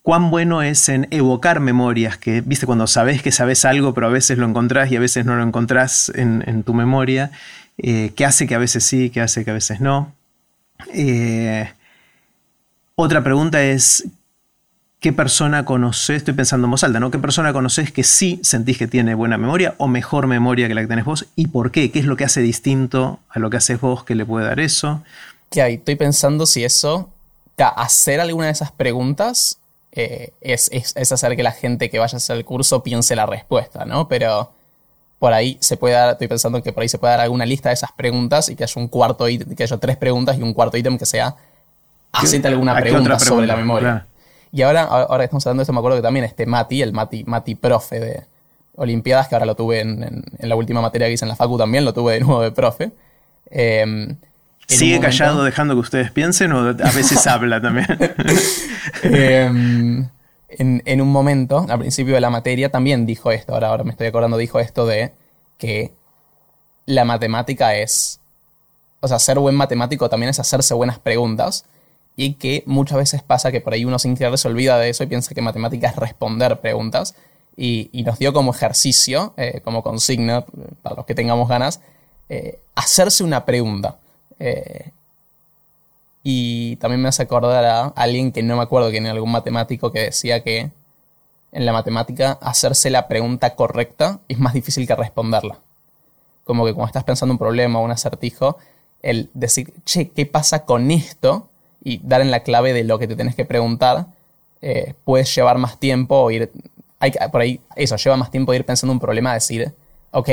cuán bueno es en evocar memorias, que, viste, cuando sabes que sabes algo, pero a veces lo encontrás y a veces no lo encontrás en, tu memoria, eh, que hace que a veces sí, que hace que a veces no. Eh, otra pregunta es, ¿qué persona conoces? Estoy pensando en voz alta, ¿no? ¿Qué persona conoces que sí sentís que tiene buena memoria o mejor memoria que la que tenés vos? ¿Y por qué? ¿Qué es lo que hace distinto a lo que haces vos que le puede dar eso? Que hay, estoy pensando si eso, hacer alguna de esas preguntas eh, es, hacer que la gente que vaya a hacer el curso piense la respuesta, ¿no? Pero por ahí se puede dar, estoy pensando que por ahí se puede dar alguna lista de esas preguntas y que haya un cuarto ítem, que haya tres preguntas y un cuarto ítem que sea hacete alguna pregunta, sobre la memoria. Y ahora, ahora que estamos hablando de esto, me acuerdo que también este Mati, el Mati, Mati profe de Olimpiadas, que ahora lo tuve en, la última materia que hice en la Facu también, lo tuve de nuevo de profe. Eh, ¿Sigue callado dejando que ustedes piensen o a veces habla también? Em, en, un momento, al principio de la materia, también dijo esto, ahora, ahora me estoy acordando, dijo esto de que la matemática es, o sea, ser buen matemático también es hacerse buenas preguntas y que muchas veces pasa que por ahí uno sin querer se olvida de eso y piensa que matemática es responder preguntas y, nos dio como ejercicio, eh, como consigna, para los que tengamos ganas, eh, hacerse una pregunta. Eh, y también me hace acordar a alguien que no me acuerdo que en algún matemático que decía que en la matemática hacerse la pregunta correcta es más difícil que responderla. Como que cuando estás pensando un problema o un acertijo, el decir, che, ¿qué pasa con esto? Y dar en la clave de lo que te tenés que preguntar, eh, puedes llevar más tiempo o ir. Hay, por ahí, eso, lleva más tiempo ir pensando un problema, decir, ok,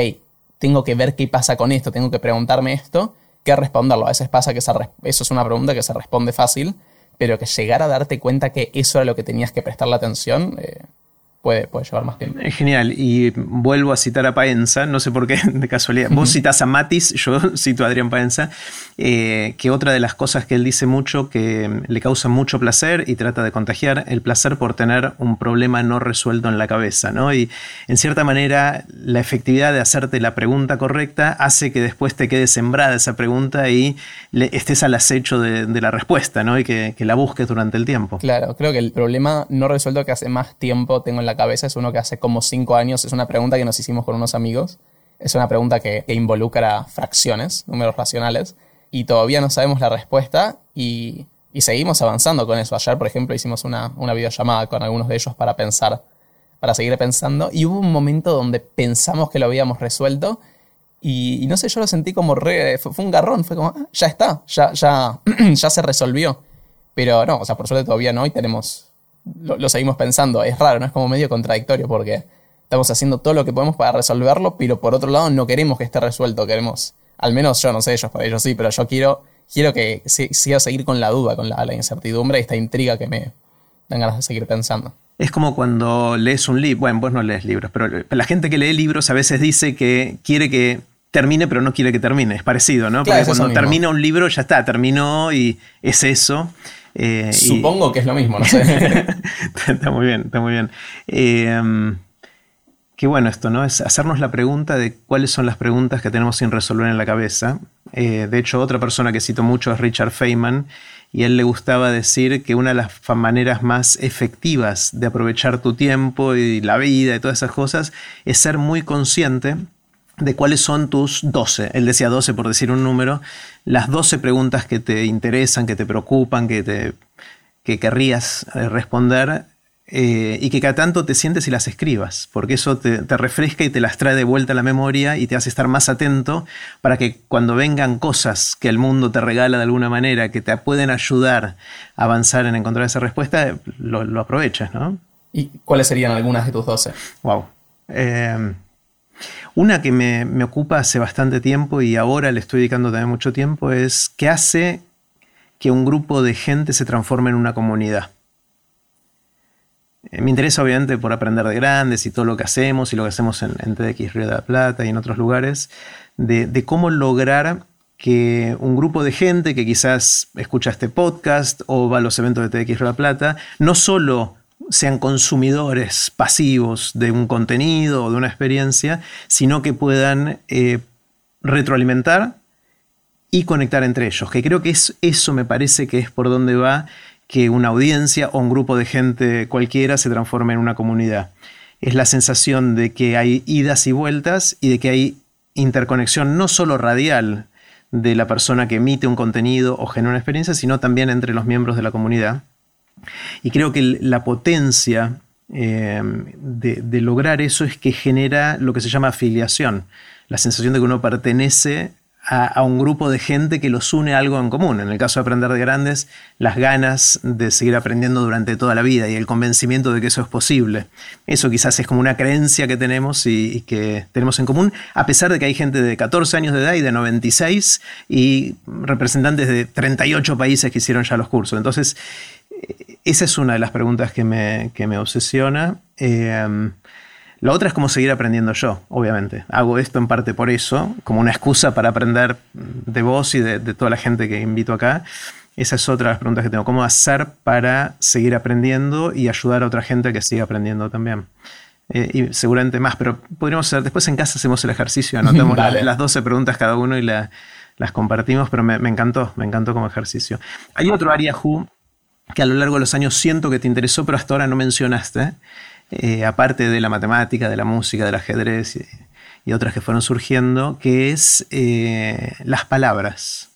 tengo que ver qué pasa con esto, tengo que preguntarme esto que responderlo. A veces pasa que eso es una pregunta que se responde fácil, pero que llegar a darte cuenta que eso era lo que tenías que prestarle atención, eh, puede, llevar más tiempo. Genial. Y vuelvo a citar a Paenza, no sé por qué, de casualidad. Vos citás a Matis, yo cito a Adrián Paenza, eh, que otra de las cosas que él dice mucho, que le causa mucho placer y trata de contagiar, el placer por tener un problema no resuelto en la cabeza, ¿no? Y en cierta manera, la efectividad de hacerte la pregunta correcta hace que después te quede sembrada esa pregunta y estés al acecho de, la respuesta, ¿no? Y que, que la busques durante el tiempo. Claro, creo que el problema no resuelto que hace más tiempo tengo en la cabeza es uno que hace como cinco años, es una pregunta que nos hicimos con unos amigos, es una pregunta que, involucra fracciones, números racionales, y todavía no sabemos la respuesta y, seguimos avanzando con eso. Ayer, por ejemplo, hicimos una, una videollamada con algunos de ellos para pensar, para seguir pensando, y hubo un momento donde pensamos que lo habíamos resuelto. Y, no sé, yo lo sentí como re. Fue, un garrón, fue como, ah, ya está, ya, ya, ya se resolvió. Pero no, o sea, por suerte todavía no, y tenemos lo, seguimos pensando. Es raro, ¿no? Es como medio contradictorio porque estamos haciendo todo lo que podemos para resolverlo, pero por otro lado no queremos que esté resuelto, queremos, al menos yo, no sé ellos, para ellos sí, pero yo quiero quiero que siga seguir con la duda, con la, incertidumbre y esta intriga que me dan ganas de seguir pensando. Es como cuando lees un libro, bueno, vos no lees libros, pero la gente que lee libros a veces dice que quiere que termine, pero no quiere que termine. Es parecido, ¿no? Porque cuando termina un libro ya está, terminó y es eso. Eh, Supongo que es lo mismo, no sé. está muy bien, está muy bien. Eh, qué bueno esto, ¿no? Es hacernos la pregunta de cuáles son las preguntas que tenemos sin resolver en la cabeza. Eh, de hecho, otra persona que cito mucho es Richard Feynman, y a él le gustaba decir que una de las maneras más efectivas de aprovechar tu tiempo y la vida y todas esas cosas es ser muy consciente de cuáles son tus 12, él decía 12 por decir un número, las 12 preguntas que te interesan, que te preocupan, que, te, que querrías eh, responder eh, y que cada tanto te sientes y las escribas, porque eso te, refresca y te las trae de vuelta a la memoria y te hace estar más atento para que cuando vengan cosas que el mundo te regala de alguna manera, que te pueden ayudar a avanzar en encontrar esa respuesta, lo, lo aproveches, ¿no? ¿Y cuáles serían algunas de tus 12? Wow. Una que me, ocupa hace bastante tiempo y ahora le estoy dedicando también mucho tiempo es qué hace que un grupo de gente se transforme en una comunidad. Eh, me interesa obviamente por aprender de grandes y todo lo que hacemos y lo que hacemos en, TDX Río de la Plata y en otros lugares, de, de, cómo lograr que un grupo de gente que quizás escucha este podcast o va a los eventos de TDX Río de la Plata, no solo sean consumidores pasivos de un contenido o de una experiencia, sino que puedan eh, retroalimentar y conectar entre ellos. Que creo que es, eso me parece que es por donde va que una audiencia o un grupo de gente cualquiera se transforme en una comunidad. Es la sensación de que hay idas y vueltas y de que hay interconexión no solo radial de la persona que emite un contenido o genera una experiencia, sino también entre los miembros de la comunidad. Y creo que la potencia eh, de, lograr eso es que genera lo que se llama afiliación, la sensación de que uno pertenece a, un grupo de gente que los une a algo en común. En el caso de aprender de grandes, las ganas de seguir aprendiendo durante toda la vida y el convencimiento de que eso es posible. Eso quizás es como una creencia que tenemos y, que tenemos en común, a pesar de que hay gente de 14 años de edad y de 96 y representantes de 38 países que hicieron ya los cursos. Entonces, esa es una de las preguntas que me, obsesiona. Eh, la otra es cómo seguir aprendiendo yo, obviamente. Hago esto en parte por eso, como una excusa para aprender de vos y de, toda la gente que invito acá. Esa es otra de las preguntas que tengo. ¿Cómo hacer para seguir aprendiendo y ayudar a otra gente a que siga aprendiendo también? Eh, y seguramente más, pero podríamos hacer, después en casa hacemos el ejercicio, anotamos las 12 preguntas cada uno y las compartimos, pero me, me, encantó, me encantó como ejercicio. Hay otro área Who que a lo largo de los años siento que te interesó, pero hasta ahora no mencionaste, eh, aparte de la matemática, de la música, del ajedrez y, otras que fueron surgiendo, que es eh, las palabras.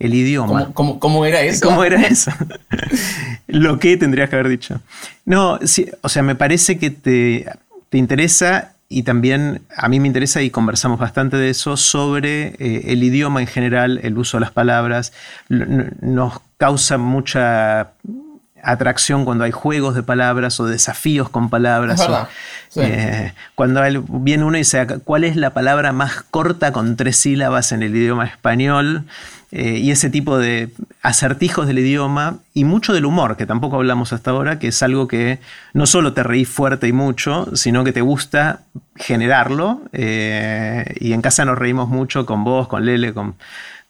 El idioma. ¿Cómo, era eso? ¿Cómo era eso? Lo que tendrías que haber dicho. No, sí, o sea, me parece que te, te interesa y también a mí me interesa y conversamos bastante de eso sobre eh, el idioma en general, el uso de las palabras. Nos causa mucha atracción cuando hay juegos de palabras o desafíos con palabras. Eh, cuando viene uno y dice, ¿cuál es la palabra más corta con tres sílabas en el idioma español? Eh, y ese tipo de acertijos del idioma y mucho del humor, que tampoco hablamos hasta ahora, que es algo que no solo te reí fuerte y mucho, sino que te gusta generarlo. Eh, y en casa nos reímos mucho con vos, con Lele, con,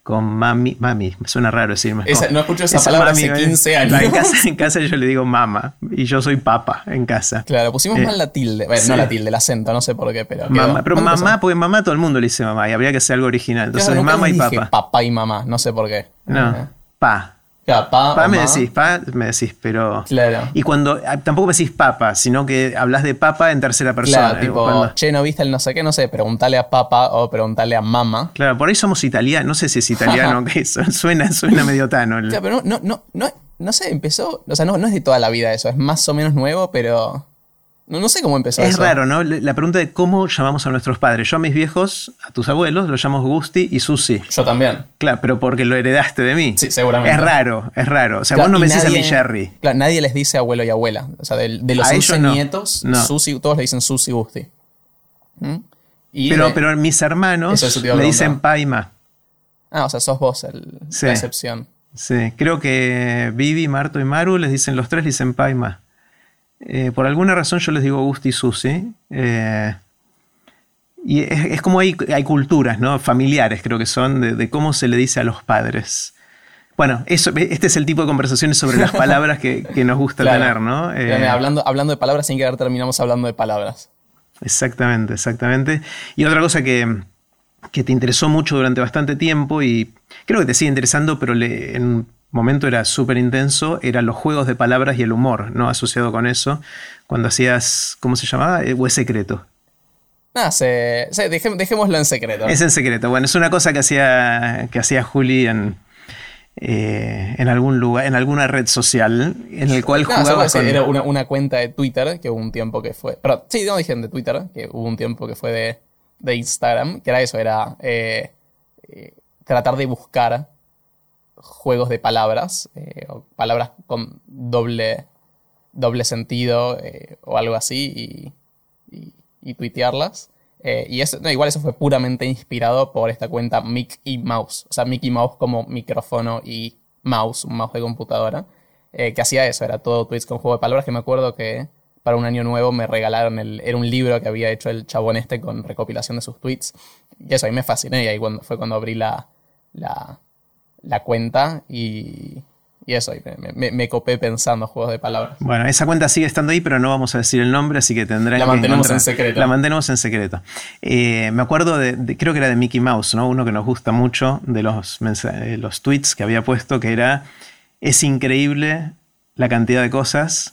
con mami, mami, me suena raro decirme. no escucho esa, palabra hace 15 años. En casa, yo le digo mamá y yo soy papa en casa. Claro, pusimos eh, mal la tilde, bueno, no la tilde, el acento, no sé por qué, pero. Mamá, pero mamá, porque mamá todo el mundo le dice mamá y habría que ser algo original. Entonces mamá y papá. Papá y mamá, no sé por qué. No, eh. pa pa, me decís, pa me decís, pero. Claro. Y cuando. Ah, tampoco me decís papa, sino que hablas de papa en tercera persona. Claro, tipo, che, no viste el no sé qué, no sé, preguntale a papa o preguntale a mamá. Claro, por ahí somos italianos, no sé si es italiano, que suena, suena medio tano. Claro, pero no, no, no, no, sé, empezó. O sea, no, no es de toda la vida eso, es más o menos nuevo, pero. No, sé cómo empezó. Es raro, ¿no? La pregunta de cómo llamamos a nuestros padres. Yo a mis viejos, a tus abuelos, los llamo Gusti y Susi. Yo también. Claro, pero porque lo heredaste de mí. Sí, seguramente. Es raro, es raro. O sea, vos no me decís a mí Jerry. Claro, nadie les dice abuelo y abuela. O sea, de, los 11 nietos, Susi, todos le dicen Susi y Gusti. ¿Mm? pero, pero mis hermanos le dicen pa y ma. Ah, o sea, sos vos el, Sí. la excepción. Sí, creo que Vivi, Marto y Maru les dicen los tres, les dicen Paima. Eh, por alguna razón yo les digo Gusti y Susi. eh, y es, es como hay, hay culturas, ¿no? Familiares creo que son, de, de cómo se le dice a los padres. Bueno, eso, este es el tipo de conversaciones sobre las palabras que, que nos gusta Claro. tener, ¿no? Eh, hablando, hablando de palabras, sin querer terminamos hablando de palabras. Exactamente, exactamente. Y otra cosa que, que te interesó mucho durante bastante tiempo y creo que te sigue interesando, pero le- en un momento era súper intenso, eran los juegos de palabras y el humor, ¿no? Asociado con eso, cuando hacías, ¿cómo se llamaba? Eh, ¿O es secreto? Nada, se, se- dejé- dejémoslo en secreto. Es en secreto. Bueno, es una cosa que hacía, que hacía Juli en, eh, en algún lugar, en alguna red social, en el cual No, jugaba con... Era una, una cuenta de Twitter que hubo un tiempo que fue. Pero sí, no dije de Twitter, que hubo un tiempo que fue de, de Instagram, que era eso, era eh, tratar de buscar juegos de palabras, eh, o palabras con doble, doble sentido eh, o algo así, y, y, y. Eh, y eso, no, igual eso fue puramente inspirado por esta cuenta Mickey Mouse. O sea, Mickey Mouse como micrófono y mouse, un mouse de computadora. que hacía eso, era todo tweets con juego de palabras. Que me acuerdo que para un año nuevo me regalaron el. Era un libro que había hecho el chabón este con recopilación de sus tweets. Y eso, ahí me fasciné. Y ahí cuando, fue cuando abrí la, la, la cuenta y. Y eso, y me, me- me copé pensando juegos de palabras. Bueno, esa cuenta sigue estando ahí, pero no vamos a decir el nombre, así que tendrán La mantenemos en secreto. La mantenemos en secreto. Eh, me acuerdo de, de- creo que era de Mickey Mouse, ¿no? Uno que nos gusta mucho de los, eh, los tweets que había puesto, que era, es increíble la cantidad de cosas.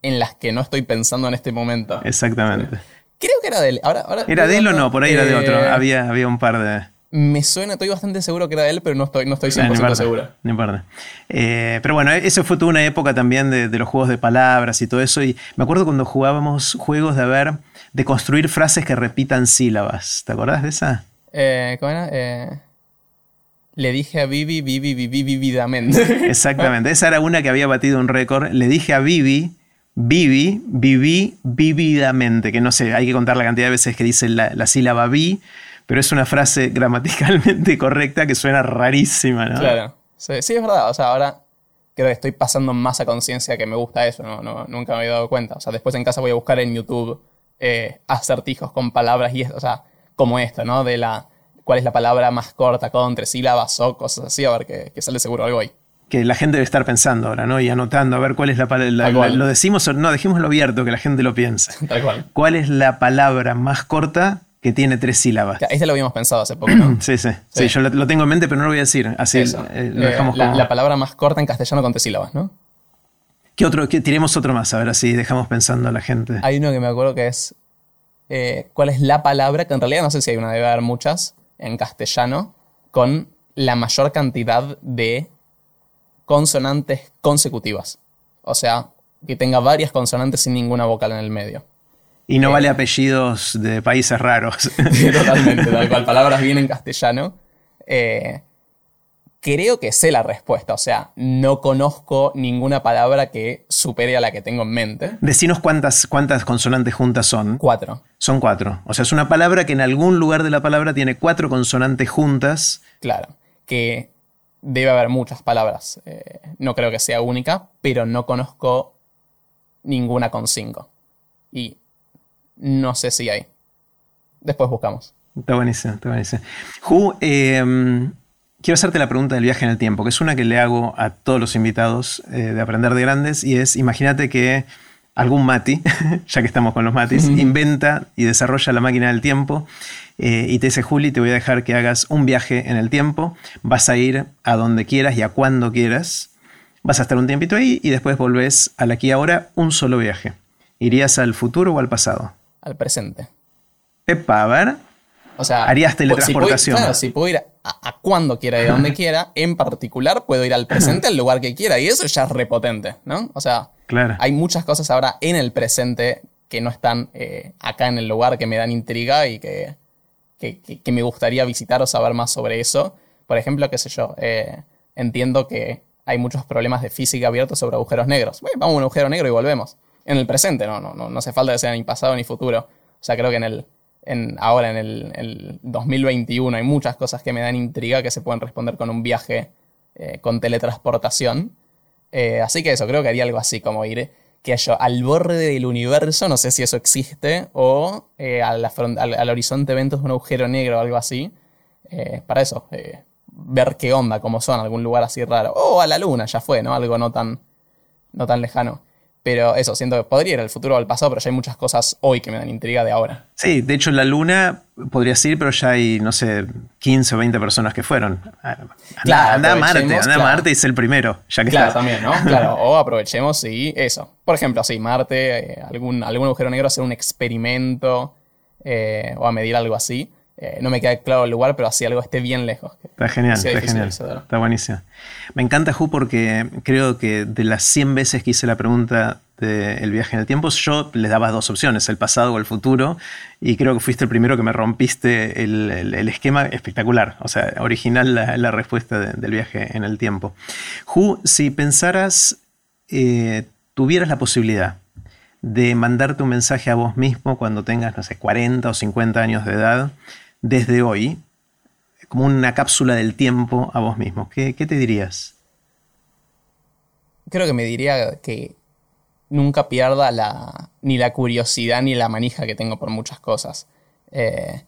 En las que no estoy pensando en este momento. Exactamente. Creo que era de él. Ahora, ahora ¿Era de él o no? Por ahí era de Eh, otro. Había, había un par de... Me suena, estoy bastante seguro que era de él, pero no estoy, no estoy Ah, no 100% importa, seguro. No importa. Eh, pero bueno, eso fue toda una época también de, de los juegos de palabras y todo eso. Y me acuerdo cuando jugábamos juegos de ver, de construir frases que repitan sílabas. ¿Te acordás de esa? Eh, ¿Cómo era? Eh, le dije a Vivi, Vivi, Vivi, vividamente. Exactamente. Esa era una que había batido un récord. Le dije a Vivi, Vivi, viví vividamente. Que no sé, hay que contar la cantidad de veces que dice la, la sílaba vi, pero es una frase gramaticalmente correcta que suena rarísima, ¿no? Claro. Sí, sí, es verdad. O sea, ahora creo que estoy pasando más a conciencia que me gusta eso. No, no, nunca me había dado cuenta. O sea, después en casa voy a buscar en YouTube eh, acertijos con palabras y o sea, como esto, ¿no? De la cuál es la palabra más corta con tres sílabas o cosas así, a ver que, que sale seguro algo ahí. Que la gente debe estar pensando ahora, ¿no? Y anotando a ver cuál es la palabra. ¿Lo decimos o no? Dejémoslo abierto, que la gente lo piense. Tal cual. ¿Cuál es la palabra más corta que tiene tres sílabas? Este lo habíamos pensado hace poco, ¿no? Sí, sí, sí. Sí. yo lo, lo tengo en mente, pero no lo voy a decir. Así eh, lo Eh, dejamos la, como. la palabra más corta en castellano con tres sílabas, ¿no? ¿Qué otro? qué- tiremos otro más, a ver así dejamos pensando a la gente. Hay uno que me acuerdo que es. eh, ¿Cuál es la palabra? Que en realidad no sé si hay una, debe haber muchas en castellano, con la mayor cantidad de consonantes consecutivas. O sea, que tenga varias consonantes sin ninguna vocal en el medio. Y no vale apellidos de países raros. Totalmente, tal cual. Palabras bien en castellano. Eh, creo que sé la respuesta. O sea, no conozco ninguna palabra que supere a la que tengo en mente. Decinos cuántas, cuántas consonantes juntas son. Cuatro. Son cuatro. O sea, es una palabra que en algún lugar de la palabra tiene cuatro consonantes juntas. Claro, que debe haber muchas palabras. Eh, no creo que sea única, pero no conozco ninguna con cinco. Y no sé si hay. Después buscamos. Está buenísimo, está buenísimo. Ju, eh, quiero hacerte la pregunta del viaje en el tiempo, que es una que le hago a todos los invitados eh, de Aprender de Grandes, y es, imagínate que algún mati, ya que estamos con los matis, inventa y desarrolla la máquina del tiempo eh, y te dice, Juli, te voy a dejar que hagas un viaje en el tiempo, vas a ir a donde quieras y a cuando quieras, vas a estar un tiempito ahí y después volvés al aquí y ahora un solo viaje. ¿Irías al futuro o al pasado? Al presente. Epa, a ver. O sea, Harías si puedo- teletransportación. claro, si puedo ir a, a cuando quiera y a donde quiera, en particular puedo ir al presente, al lugar que quiera, y eso ya es repotente, ¿no? O sea, Claro. hay muchas cosas ahora en el presente que no están eh, acá en el lugar que me dan intriga y que, que, que- que me gustaría visitar o saber más sobre eso. Por ejemplo, qué sé yo, eh, entiendo que hay muchos problemas de física abiertos sobre agujeros negros. Bueno, vamos a un agujero negro y volvemos. En el presente, no, no, no, no hace falta que sea ni pasado ni futuro. O sea, creo que en el, en, ahora en el, 2021 hay muchas cosas que me dan intriga que se pueden responder con un viaje eh, con teletransportación. Eh, así que eso, creo que haría algo así, como ir que yo al borde del universo, no sé si eso existe, o eh, al, al, horizonte eventos de un agujero negro o algo así. para eso, ver qué onda, cómo son, algún lugar así raro. O a la luna, ya fue, ¿no? Algo no tan, no tan lejano. Pero eso, siento que podría ir al futuro o al pasado, pero ya hay muchas cosas hoy que me dan intriga de ahora. Sí, de hecho la luna podría ir, pero ya hay, no sé, 15 o 20 personas que fueron. Anda, a Marte, anda a Marte y es el primero, ya que Claro, también, ¿no? claro, o aprovechemos y eso. Por ejemplo, sí, Marte, eh, algún, algún agujero negro, hacer un experimento eh, o a medir algo así. Eh, no me queda claro el lugar, pero así algo esté bien lejos. Está genial, está genial. Está buenísimo. Me encanta, Ju, porque creo que de las 100 veces que hice la pregunta del viaje en el tiempo, yo les daba dos opciones, el pasado o el futuro, y creo que fuiste el primero que me rompiste el, esquema espectacular, o sea, original la, respuesta del viaje en el tiempo. Ju, si pensaras, eh, tuvieras la posibilidad de mandarte un mensaje a vos mismo cuando tengas, no sé, 40 o 50 años de edad, desde hoy, como una cápsula del tiempo a vos mismo? ¿Qué, te dirías? Creo que me diría que nunca pierda la, ni la curiosidad ni la manija que tengo por muchas cosas. Eh,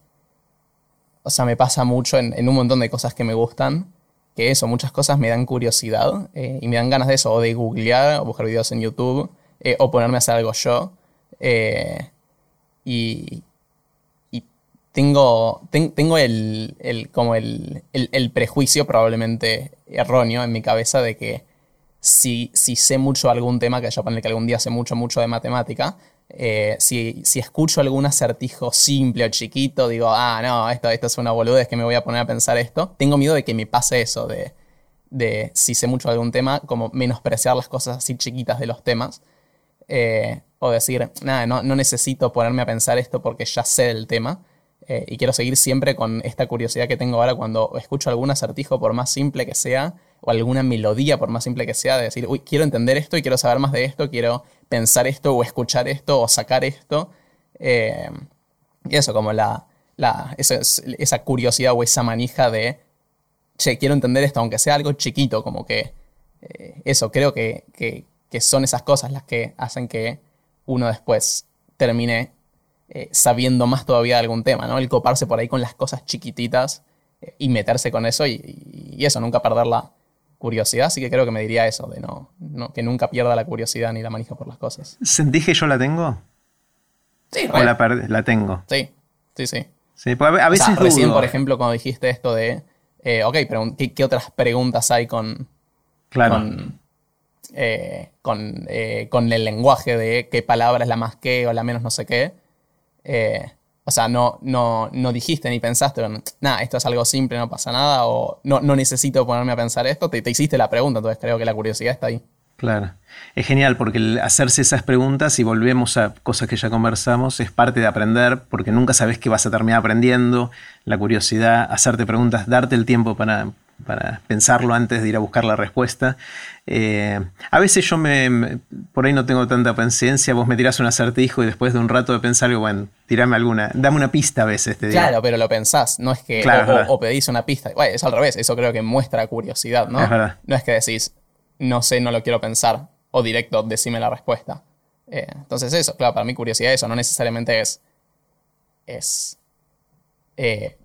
o sea, me pasa mucho en, un montón de cosas que me gustan, que eso, muchas cosas me dan curiosidad eh, y me dan ganas de eso, o de googlear, o buscar videos en YouTube, eh, o ponerme a hacer algo yo. y, tengo, tengo el, como el, prejuicio probablemente erróneo en mi cabeza de que si, si sé mucho algún tema, que yo ponle que algún día sé mucho, mucho de matemática, eh, si, escucho algún acertijo simple o chiquito, digo, ah, no, esto, esto es una boludez que me voy a poner a pensar esto. Tengo miedo de que me pase eso, de, de si sé mucho de algún tema, como menospreciar las cosas así chiquitas de los temas. Eh, o decir, nada, no, no necesito ponerme a pensar esto porque ya sé del tema. Eh, y quiero seguir siempre con esta curiosidad que tengo ahora cuando escucho algún acertijo, por más simple que sea, o alguna melodía, por más simple que sea, de decir, uy, quiero entender esto y quiero saber más de esto, quiero pensar esto o escuchar esto o sacar esto. Eh, y eso, como la, esa, curiosidad o esa manija de, che, quiero entender esto, aunque sea algo chiquito, como que eh, eso, creo que, que son esas cosas las que hacen que uno después termine eh, sabiendo más todavía de algún tema, ¿no? El coparse por ahí con las cosas chiquititas eh, y meterse con eso y, eso, nunca perder la curiosidad. Así que creo que me diría eso, de no, que nunca pierda la curiosidad ni la manija por las cosas. ¿Sentís que yo la tengo? Sí, ¿O la, la, tengo? Sí, sí, sí. Sí, a veces recién, por ejemplo, cuando dijiste esto de, eh, ok, pero ¿qué, otras preguntas hay con, claro. con, con, con, el lenguaje de qué palabra es la más que o la menos no sé qué? Eh, o sea, no, no, no dijiste ni pensaste, nada, esto es algo simple, no pasa nada, o no, no necesito ponerme a pensar esto, te, te, hiciste la pregunta, entonces creo que la curiosidad está ahí. Claro. Es genial porque el hacerse esas preguntas y volvemos a cosas que ya conversamos es parte de aprender porque nunca sabes qué vas a terminar aprendiendo, la curiosidad, hacerte preguntas, darte el tiempo para, para pensarlo antes de ir a buscar la respuesta. Eh, a veces yo me, por ahí no tengo tanta paciencia, vos me tirás un acertijo y después de un rato de pensar, bueno, tirame alguna, dame una pista a veces, te digo. Claro, pero lo pensás, no es que o, pedís una pista, bueno, es al revés, eso creo que muestra curiosidad, ¿no? No es que decís, no sé, no lo quiero pensar, o directo, decime la respuesta. Eh, entonces eso, claro, para mí curiosidad eso, no necesariamente es, es eh,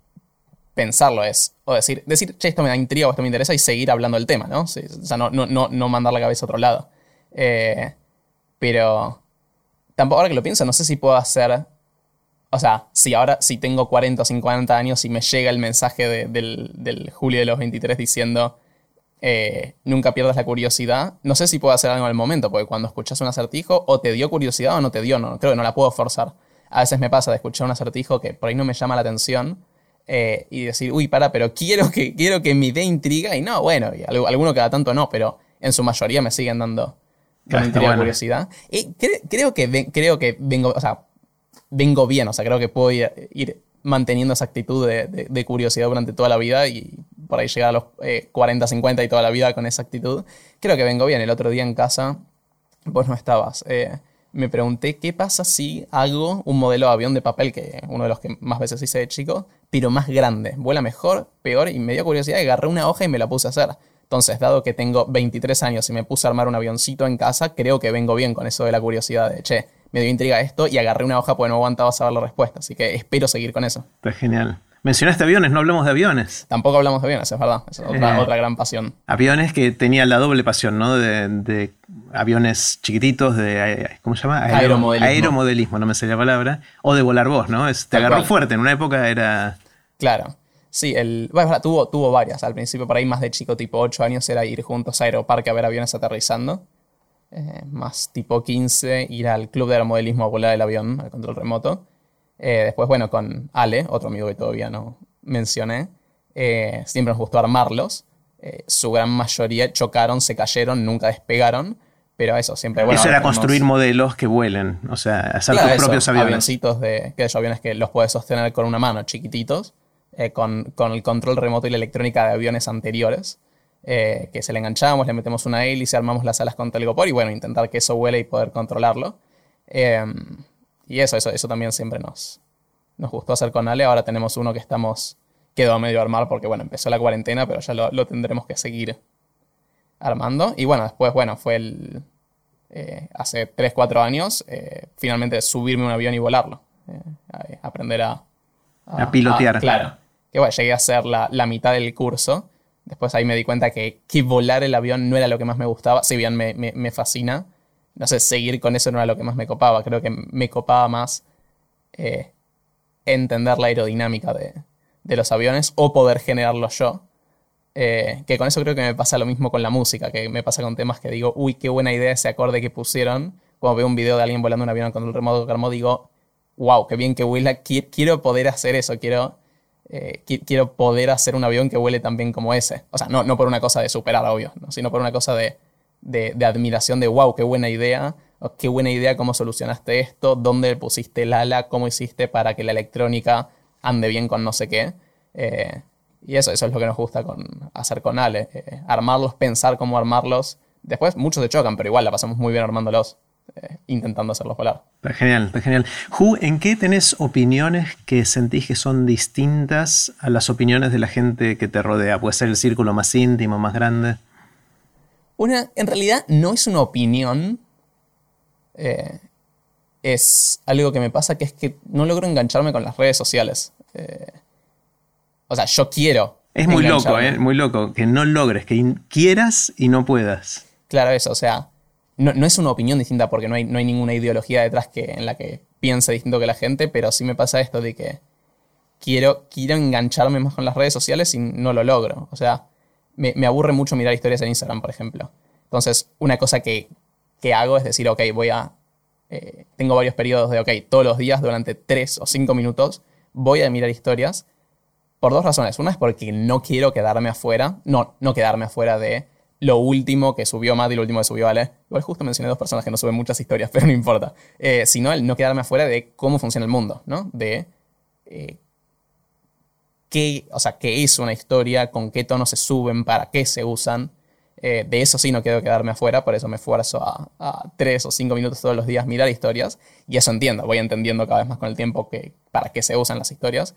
pensarlo es, o decir, decir, che, esto me da intriga o esto me interesa y seguir hablando del tema, ¿no? o sea, no, no, no, no, mandar la cabeza a otro lado. Eh, pero tampoco, ahora que lo pienso, no sé si puedo hacer, o sea, si ahora, si tengo 40 o 50 años y me llega el mensaje del, del, julio de los 23 diciendo, eh, nunca pierdas la curiosidad, no sé si puedo hacer algo en el momento, porque cuando escuchas un acertijo, o te dio curiosidad o no te dio, no, creo que no la puedo forzar. A veces me pasa de escuchar un acertijo que por ahí no me llama la atención, eh, y decir, uy, para, pero quiero que, quiero que me dé intriga. Y no, bueno, y alguno cada tanto no, pero en su mayoría me siguen dando intriga curiosidad. Y creo, que, creo que vengo, o sea, vengo bien, o sea, creo que puedo ir, manteniendo esa actitud de, curiosidad durante toda la vida y por ahí llegar a los 40, eh, 50 y toda la vida con esa actitud. Creo que vengo bien. El otro día en casa, vos no estabas. Eh, me pregunté qué pasa si hago un modelo de avión de papel, que uno de los que más veces hice de chico, pero más grande. Vuela mejor, peor, y me dio curiosidad agarré una hoja y me la puse a hacer. Entonces, dado que tengo 23 años y me puse a armar un avioncito en casa, creo que vengo bien con eso de la curiosidad de, che, me dio intriga esto y agarré una hoja porque no aguantaba saber la respuesta. Así que espero seguir con eso. Está genial. Mencionaste aviones, no hablamos de aviones. Tampoco hablamos de aviones, es verdad. Es otra, Eh. otra gran pasión. Aviones que tenía la doble pasión, ¿no? De, de aviones chiquititos, de. eh, ¿Cómo se llama? Aero- Aeromodelismo. Aeromodelismo, no me sé la palabra. O de volar vos, ¿no? Es- te Tal agarró cual. fuerte. En una época era. Claro. Sí, el, bueno, tuvo, tuvo varias. Al principio, por ahí más de chico, tipo 8 años, era ir juntos a Aeroparque a ver aviones aterrizando. Eh, más tipo 15, ir al club de aeromodelismo a volar el avión, al control remoto. Eh, después, bueno, con Ale, otro amigo que todavía no mencioné, eh, siempre nos gustó armarlos. Eh, su gran mayoría chocaron, se cayeron, nunca despegaron. Pero eso, siempre bueno. Eso era tenemos- construir modelos que vuelen. O sea, hacer Claro, tus eso, propios aviones. Avioncitos de, que hay aviones que los puedes sostener con una mano, chiquititos, eh, con, con el control remoto y la electrónica de aviones anteriores, eh, que se le enganchamos, le metemos una hélice, armamos las alas con telgopor y bueno, intentar que eso vuele y poder controlarlo. Y eso, eso, eso también siempre nos, nos gustó hacer con Ale. Ahora tenemos uno que estamos, quedó a medio armar porque bueno, empezó la cuarentena, pero ya lo, lo tendremos que seguir armando. Y bueno, después, bueno, fue el, eh, hace 3, 4 años, eh, finalmente subirme a un avión y volarlo. Eh, a- aprender a, A pilotear. claro. Que bueno, llegué a hacer la, la mitad del curso. Después ahí me di cuenta que, que volar el avión no era lo que más me gustaba. Si bien me, me- me fascina, no sé, seguir con eso no era lo que más me copaba. Creo que me copaba más eh, entender la aerodinámica de, de los aviones o poder generarlo yo. Eh, que con eso creo que me pasa lo mismo con la música, que me pasa con temas que digo, uy, qué buena idea ese acorde que pusieron. Cuando veo un video de alguien volando un avión con el remoto armó, digo, wow, qué bien que vuela, qui- quiero poder hacer eso, quiero, eh, qui- quiero poder hacer un avión que vuele tan bien como ese. O sea, no, no por una cosa de superar, obvio, ¿no? sino por una cosa de, de, de admiración de, wow, qué buena idea, qué buena idea cómo solucionaste esto, dónde pusiste el ala, cómo hiciste para que la electrónica ande bien con no sé qué. Eh, y eso, eso es lo que nos gusta con, hacer con Ale. eh, armarlos, pensar cómo armarlos. Después muchos se chocan, pero igual la pasamos muy bien armándolos, eh, intentando hacerlos volar. Está genial, está genial. Ju, ¿en qué tenés opiniones que sentís que son distintas a las opiniones de la gente que te rodea? Puede ser el círculo más íntimo, más grande. Una, en realidad no es una opinión. eh, es algo que me pasa que es que no logro engancharme con las redes sociales. Eh, o sea, yo quiero. Es muy loco. ¿eh? Muy loco. Que no logres, que quieras y no puedas. Claro, eso, o sea, no, no es una opinión distinta porque no hay, no hay ninguna ideología detrás que, en la que piense distinto que la gente, pero sí me pasa esto de que quiero, quiero engancharme más con las redes sociales y no lo logro. O sea, me, aburre mucho mirar historias en Instagram, por ejemplo. Entonces, una cosa que, que hago es decir, ok, voy a... eh, tengo varios periodos de, ok, todos los días durante 3 o 5 minutos voy a mirar historias por dos razones. Una es porque no quiero quedarme afuera. No, no quedarme afuera de lo último que subió Matt y lo último que subió Ale. Igual justo mencioné dos personas que no suben muchas historias, pero no importa. Eh, sino el no quedarme afuera de cómo funciona el mundo, ¿no? De eh, qué, o sea, qué es una historia, con qué tonos se suben, para qué se usan. Eh, de eso sí no quiero quedarme afuera, por eso me esfuerzo a, tres o cinco minutos todos los días mirar historias. Y eso entiendo, voy entendiendo cada vez más con el tiempo que, para qué se usan las historias.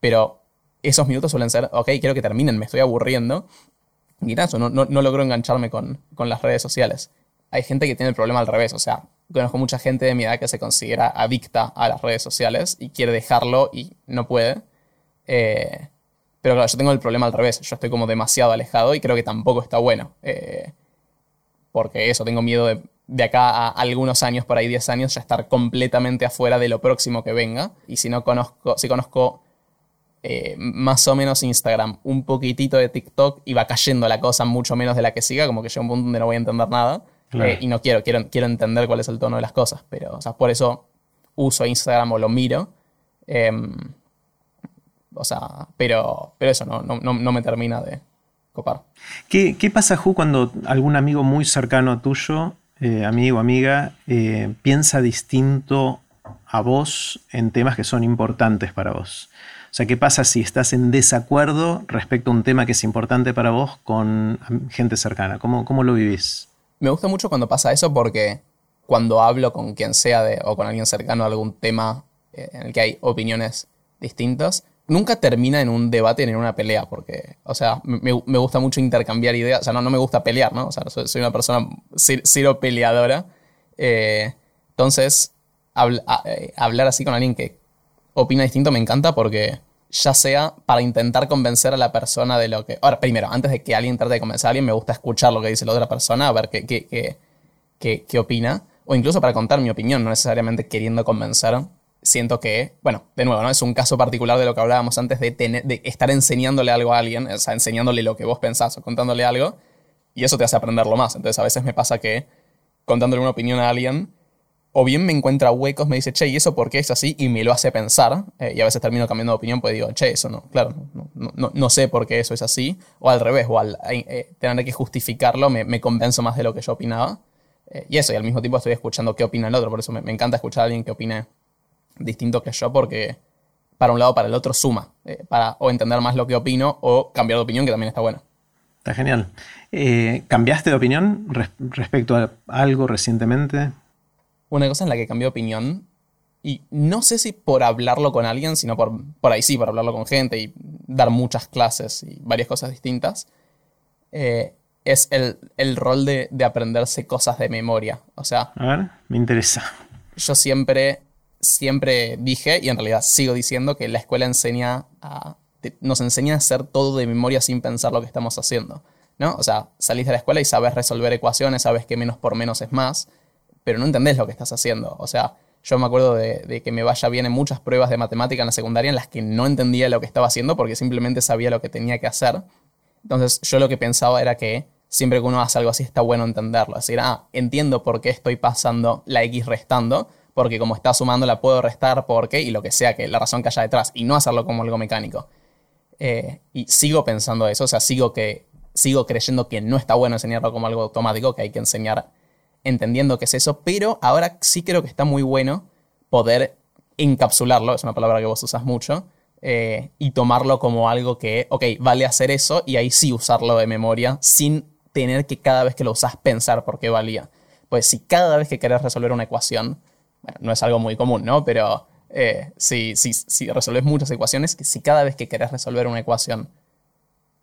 Pero esos minutos suelen ser, ok, quiero que terminen, me estoy aburriendo. Y nada, no, no, no logro engancharme con, con las redes sociales. Hay gente que tiene el problema al revés, o sea, conozco mucha gente de mi edad que se considera adicta a las redes sociales y quiere dejarlo y no puede. Eh, pero claro, yo tengo el problema al revés, yo estoy como demasiado alejado y creo que tampoco está bueno. Eh, porque eso, tengo miedo de, de acá a algunos años, por ahí 10 años, ya estar completamente afuera de lo próximo que venga. Y si no conozco, si conozco eh, más o menos Instagram, un poquitito de TikTok y va cayendo la cosa mucho menos de la que siga, como que llega un punto donde no voy a entender nada. Claro. Eh, y no quiero, quiero, quiero entender cuál es el tono de las cosas. Pero, o sea, por eso uso Instagram o lo miro. Em, o sea, pero, pero eso no, no, no, no me termina de copar. ¿Qué, qué pasa, Ju, cuando algún amigo muy cercano tuyo, eh, amigo, amiga, eh, piensa distinto a vos en temas que son importantes para vos? O sea, ¿qué pasa si estás en desacuerdo respecto a un tema que es importante para vos con gente cercana? ¿Cómo, cómo lo vivís? Me gusta mucho cuando pasa eso porque cuando hablo con quien sea de, o con alguien cercano a algún tema eh, en el que hay opiniones distintas, nunca termina en un debate ni en una pelea, porque, o sea, me, gusta mucho intercambiar ideas, o sea, no, no me gusta pelear, ¿no? O sea, soy, una persona cero peleadora. Eh, entonces, eh, hablar así con alguien que opina distinto me encanta porque ya sea para intentar convencer a la persona de lo que... Ahora, primero, antes de que alguien trate de convencer a alguien, me gusta escuchar lo que dice la otra persona, a ver qué, qué, qué, qué opina, o incluso para contar mi opinión, no necesariamente queriendo convencer siento que, bueno, de nuevo, ¿no? Es un caso particular de lo que hablábamos antes de, tener, de estar enseñándole algo a alguien, o sea, enseñándole lo que vos pensás o contándole algo, y eso te hace aprenderlo más. Entonces a veces me pasa que contándole una opinión a alguien, o bien me encuentra huecos, me dice, che, ¿y eso por qué es así? Y me lo hace pensar, eh, y a veces termino cambiando de opinión, pues digo, che, eso no, claro, no, no, sé por qué eso es así, o al revés, o al eh, tener que justificarlo, me, me, convenzo más de lo que yo opinaba. Eh, y eso, y al mismo tiempo estoy escuchando qué opina el otro, por eso me encanta escuchar a alguien que opine distinto que yo porque para un lado o para el otro suma, eh, para o entender más lo que opino o cambiar de opinión, que también está bueno. Está genial. Eh, ¿Cambiaste de opinión respecto a algo recientemente? Una cosa en la que cambié de opinión, y no sé si por hablarlo con alguien, sino por, por ahí sí, por hablarlo con gente y dar muchas clases y varias cosas distintas, eh, es el, el rol de, de aprenderse cosas de memoria. O sea... A ver, me interesa. Yo siempre siempre dije, y en realidad sigo diciendo, que la escuela enseña a, nos enseña a hacer todo de memoria sin pensar lo que estamos haciendo. ¿no? O sea, salís de la escuela y sabes resolver ecuaciones, sabes que menos por menos es más, pero no entendés lo que estás haciendo. O sea, yo me acuerdo de, que me vaya bien en muchas pruebas de matemática en la secundaria en las que no entendía lo que estaba haciendo porque simplemente sabía lo que tenía que hacer. Entonces yo lo que pensaba era que siempre que uno hace algo así está bueno entenderlo. Es decir, ah, entiendo por qué estoy pasando la X restando, porque como está sumando la puedo restar porque, y lo que sea, que la razón que haya detrás, y no hacerlo como algo mecánico. Eh, y sigo pensando eso, o sea, sigo, que, sigo creyendo que no está bueno enseñarlo como algo automático, que hay que enseñar entendiendo qué es eso, pero ahora sí creo que está muy bueno poder encapsularlo, es una palabra que vos usas mucho, eh, y tomarlo como algo que, ok, vale hacer eso y ahí sí usarlo de memoria sin tener que cada vez que lo usas pensar por qué valía. Pues si cada vez que querés resolver una ecuación no es algo muy común, ¿no? Pero eh, si, si, si, resolves muchas ecuaciones, si cada vez que querés resolver una ecuación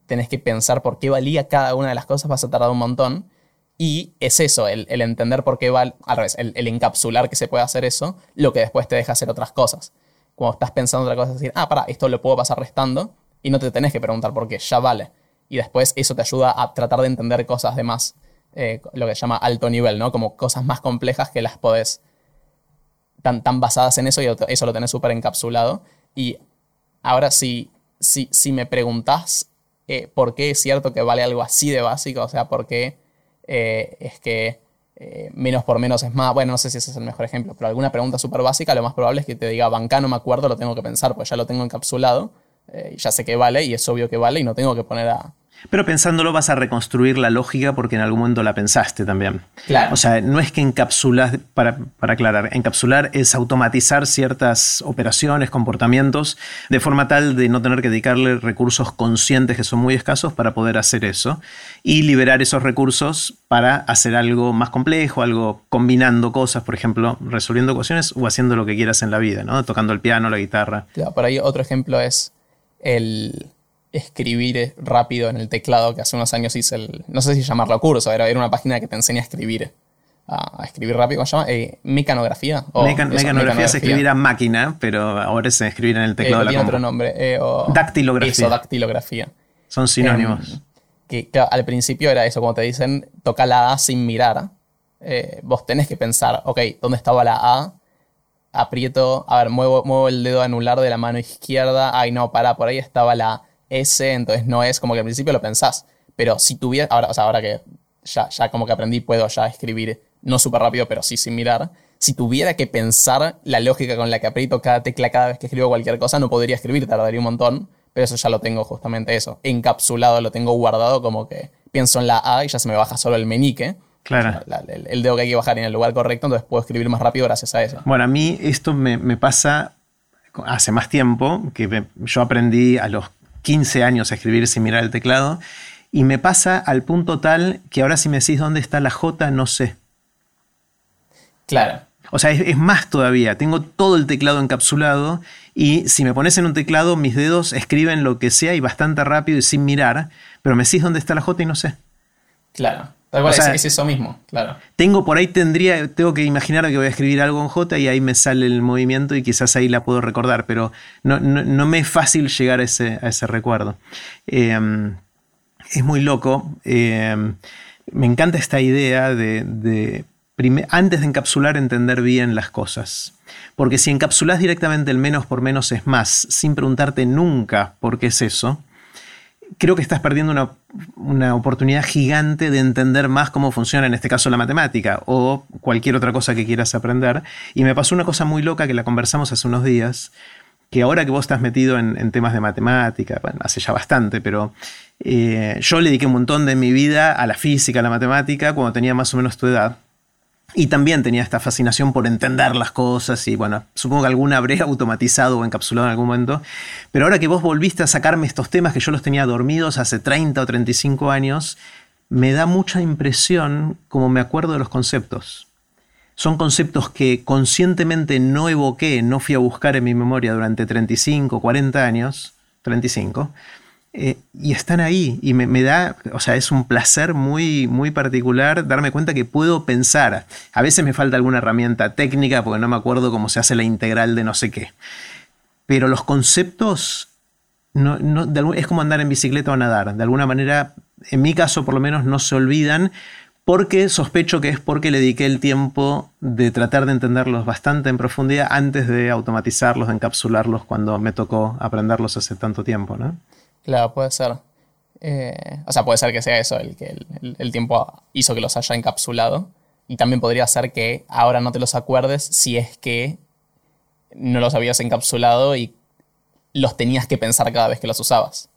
tenés que pensar por qué valía cada una de las cosas, vas a tardar un montón. Y es eso, el, entender por qué vale, al revés, el, encapsular que se puede hacer eso, lo que después te deja hacer otras cosas. Cuando estás pensando otra cosa, es decir, ah, para, esto lo puedo pasar restando, y no te tenés que preguntar por qué, ya vale. Y después eso te ayuda a tratar de entender cosas de más, eh, lo que se llama alto nivel, ¿no? Como cosas más complejas que las podés tan, basadas en eso y eso lo tenés súper encapsulado. Y ahora si, si, si me preguntás eh, por qué es cierto que vale algo así de básico, o sea, por qué eh, es que eh, menos por menos es más, bueno, no sé si ese es el mejor ejemplo, pero alguna pregunta súper básica, lo más probable es que te diga, banca, no me acuerdo, lo tengo que pensar, pues ya lo tengo encapsulado, ya sé que vale y es obvio que vale y no tengo que poner a, pero pensándolo vas a reconstruir la lógica porque en algún momento la pensaste también. Claro. O sea, no es que encapsulas, para, para aclarar, encapsular es automatizar ciertas operaciones, comportamientos, de forma tal de no tener que dedicarle recursos conscientes que son muy escasos para poder hacer eso y liberar esos recursos para hacer algo más complejo, algo combinando cosas, por ejemplo, resolviendo ecuaciones o haciendo lo que quieras en la vida, ¿no? Tocando el piano, la guitarra. Claro, por ahí otro ejemplo es el escribir rápido en el teclado, que hace unos años hice el, no sé si llamarlo curso, era, era una página que te enseña a escribir, a, escribir rápido, ¿cómo se llama? Eh, mecanografía. mecanografía. es escribir a máquina, pero ahora es escribir en el teclado eh, de la otro nombre. Eh, dactilografía. Eso, dactilografía. Son sinónimos. Em, que al principio era eso, como te dicen, toca la A sin mirar. vos tenés que pensar, ok, ¿dónde estaba la A? Aprieto, a ver, muevo, muevo el dedo anular de la mano izquierda. Ay, no, para, por ahí estaba la ese, entonces no es como que al principio lo pensás. Pero si tuviera, ahora, o sea, ahora que ya, ya como que aprendí, puedo ya escribir, no súper rápido, pero sí sin mirar. Si tuviera que pensar la lógica con la que aprieto cada tecla cada vez que escribo cualquier cosa, no podría escribir, tardaría un montón. Pero eso ya lo tengo justamente eso. Encapsulado, lo tengo guardado como que pienso en la A y ya se me baja solo el meñique. Claro. el, dedo que hay que bajar en el lugar correcto, entonces puedo escribir más rápido gracias a eso. Bueno, a mí esto me, me pasa hace más tiempo, que yo aprendí a los 15 años a escribir sin mirar el teclado. Y me pasa al punto tal que ahora si me decís dónde está la J, no sé. Claro. O sea, es, es, más todavía. Tengo todo el teclado encapsulado y si me pones en un teclado, mis dedos escriben lo que sea y bastante rápido y sin mirar, pero me decís dónde está la J y no sé. Claro. Tal cual, es, es, eso mismo, claro. Tengo por ahí, tendría, tengo que imaginar que voy a escribir algo en J y ahí me sale el movimiento y quizás ahí la puedo recordar, pero no, no, no me es fácil llegar a ese, a ese recuerdo. Eh, es muy loco. Eh, me encanta esta idea de, de antes de encapsular, entender bien las cosas. Porque si encapsulas directamente el menos por menos es más, sin preguntarte nunca por qué es eso, creo que estás perdiendo una, una, oportunidad gigante de entender más cómo funciona, en este caso, la matemática o cualquier otra cosa que quieras aprender. Y me pasó una cosa muy loca que la conversamos hace unos días, que ahora que vos estás metido en, temas de matemática, bueno, hace ya bastante, pero eh, yo le dediqué un montón de mi vida a la física, a la matemática, cuando tenía más o menos tu edad. Y también tenía esta fascinación por entender las cosas y bueno, supongo que alguna habré automatizado o encapsulado en algún momento. Pero ahora que vos volviste a sacarme estos temas que yo los tenía dormidos hace 30 o 35 años, me da mucha impresión como me acuerdo de los conceptos. Son conceptos que conscientemente no evoqué, no fui a buscar en mi memoria durante 35, 40 años, 35, eh, y están ahí y me, me, da, o sea, es un placer muy, muy particular darme cuenta que puedo pensar. A veces me falta alguna herramienta técnica porque no me acuerdo cómo se hace la integral de no sé qué. Pero los conceptos no, no, de, es como andar en bicicleta o nadar. De alguna manera, en mi caso por lo menos, no se olvidan porque sospecho que es porque le dediqué el tiempo de tratar de entenderlos bastante en profundidad antes de automatizarlos, de encapsularlos cuando me tocó aprenderlos hace tanto tiempo, ¿no? Claro, puede ser. Eh, o sea, puede ser que sea eso, el que el, el, tiempo hizo que los haya encapsulado. Y también podría ser que ahora no te los acuerdes si es que no los habías encapsulado y los tenías que pensar cada vez que los usabas.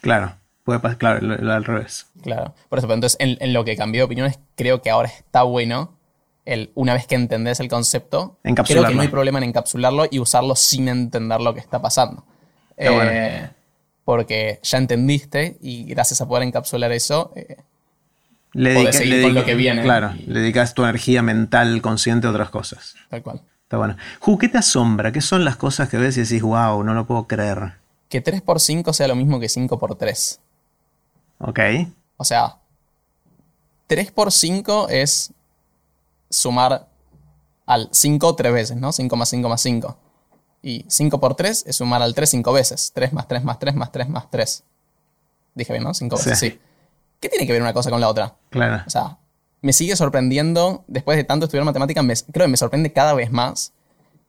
Claro, puede pasar, claro, lo, lo al revés. Claro, por eso, pero entonces en, en, lo que cambió de opiniones, creo que ahora está bueno el, una vez que entendés el concepto, creo que no hay problema en encapsularlo y usarlo sin entender lo que está pasando. Qué eh, bueno porque ya entendiste y gracias a poder encapsular eso, eh, le dedica, seguir le con dedica, lo que viene. Claro, y, le dedicas tu energía mental consciente a otras cosas. Tal cual. Está bueno. Ju, ¿qué te asombra? ¿Qué son las cosas que ves y decís, wow, no lo puedo creer? Que 3 por 5 sea lo mismo que 5 por 3. Ok. O sea, 3 por 5 es sumar al 5 tres veces, ¿no? 5 más 5 más 5. Y 5 por 3 es sumar al 3 5 veces. 3 más 3 más 3 más 3 más 3. Dije bien, ¿no? 5 veces, sí. sí. ¿Qué tiene que ver una cosa con la otra? Claro. O sea, me sigue sorprendiendo, después de tanto estudiar matemática, me, creo que me sorprende cada vez más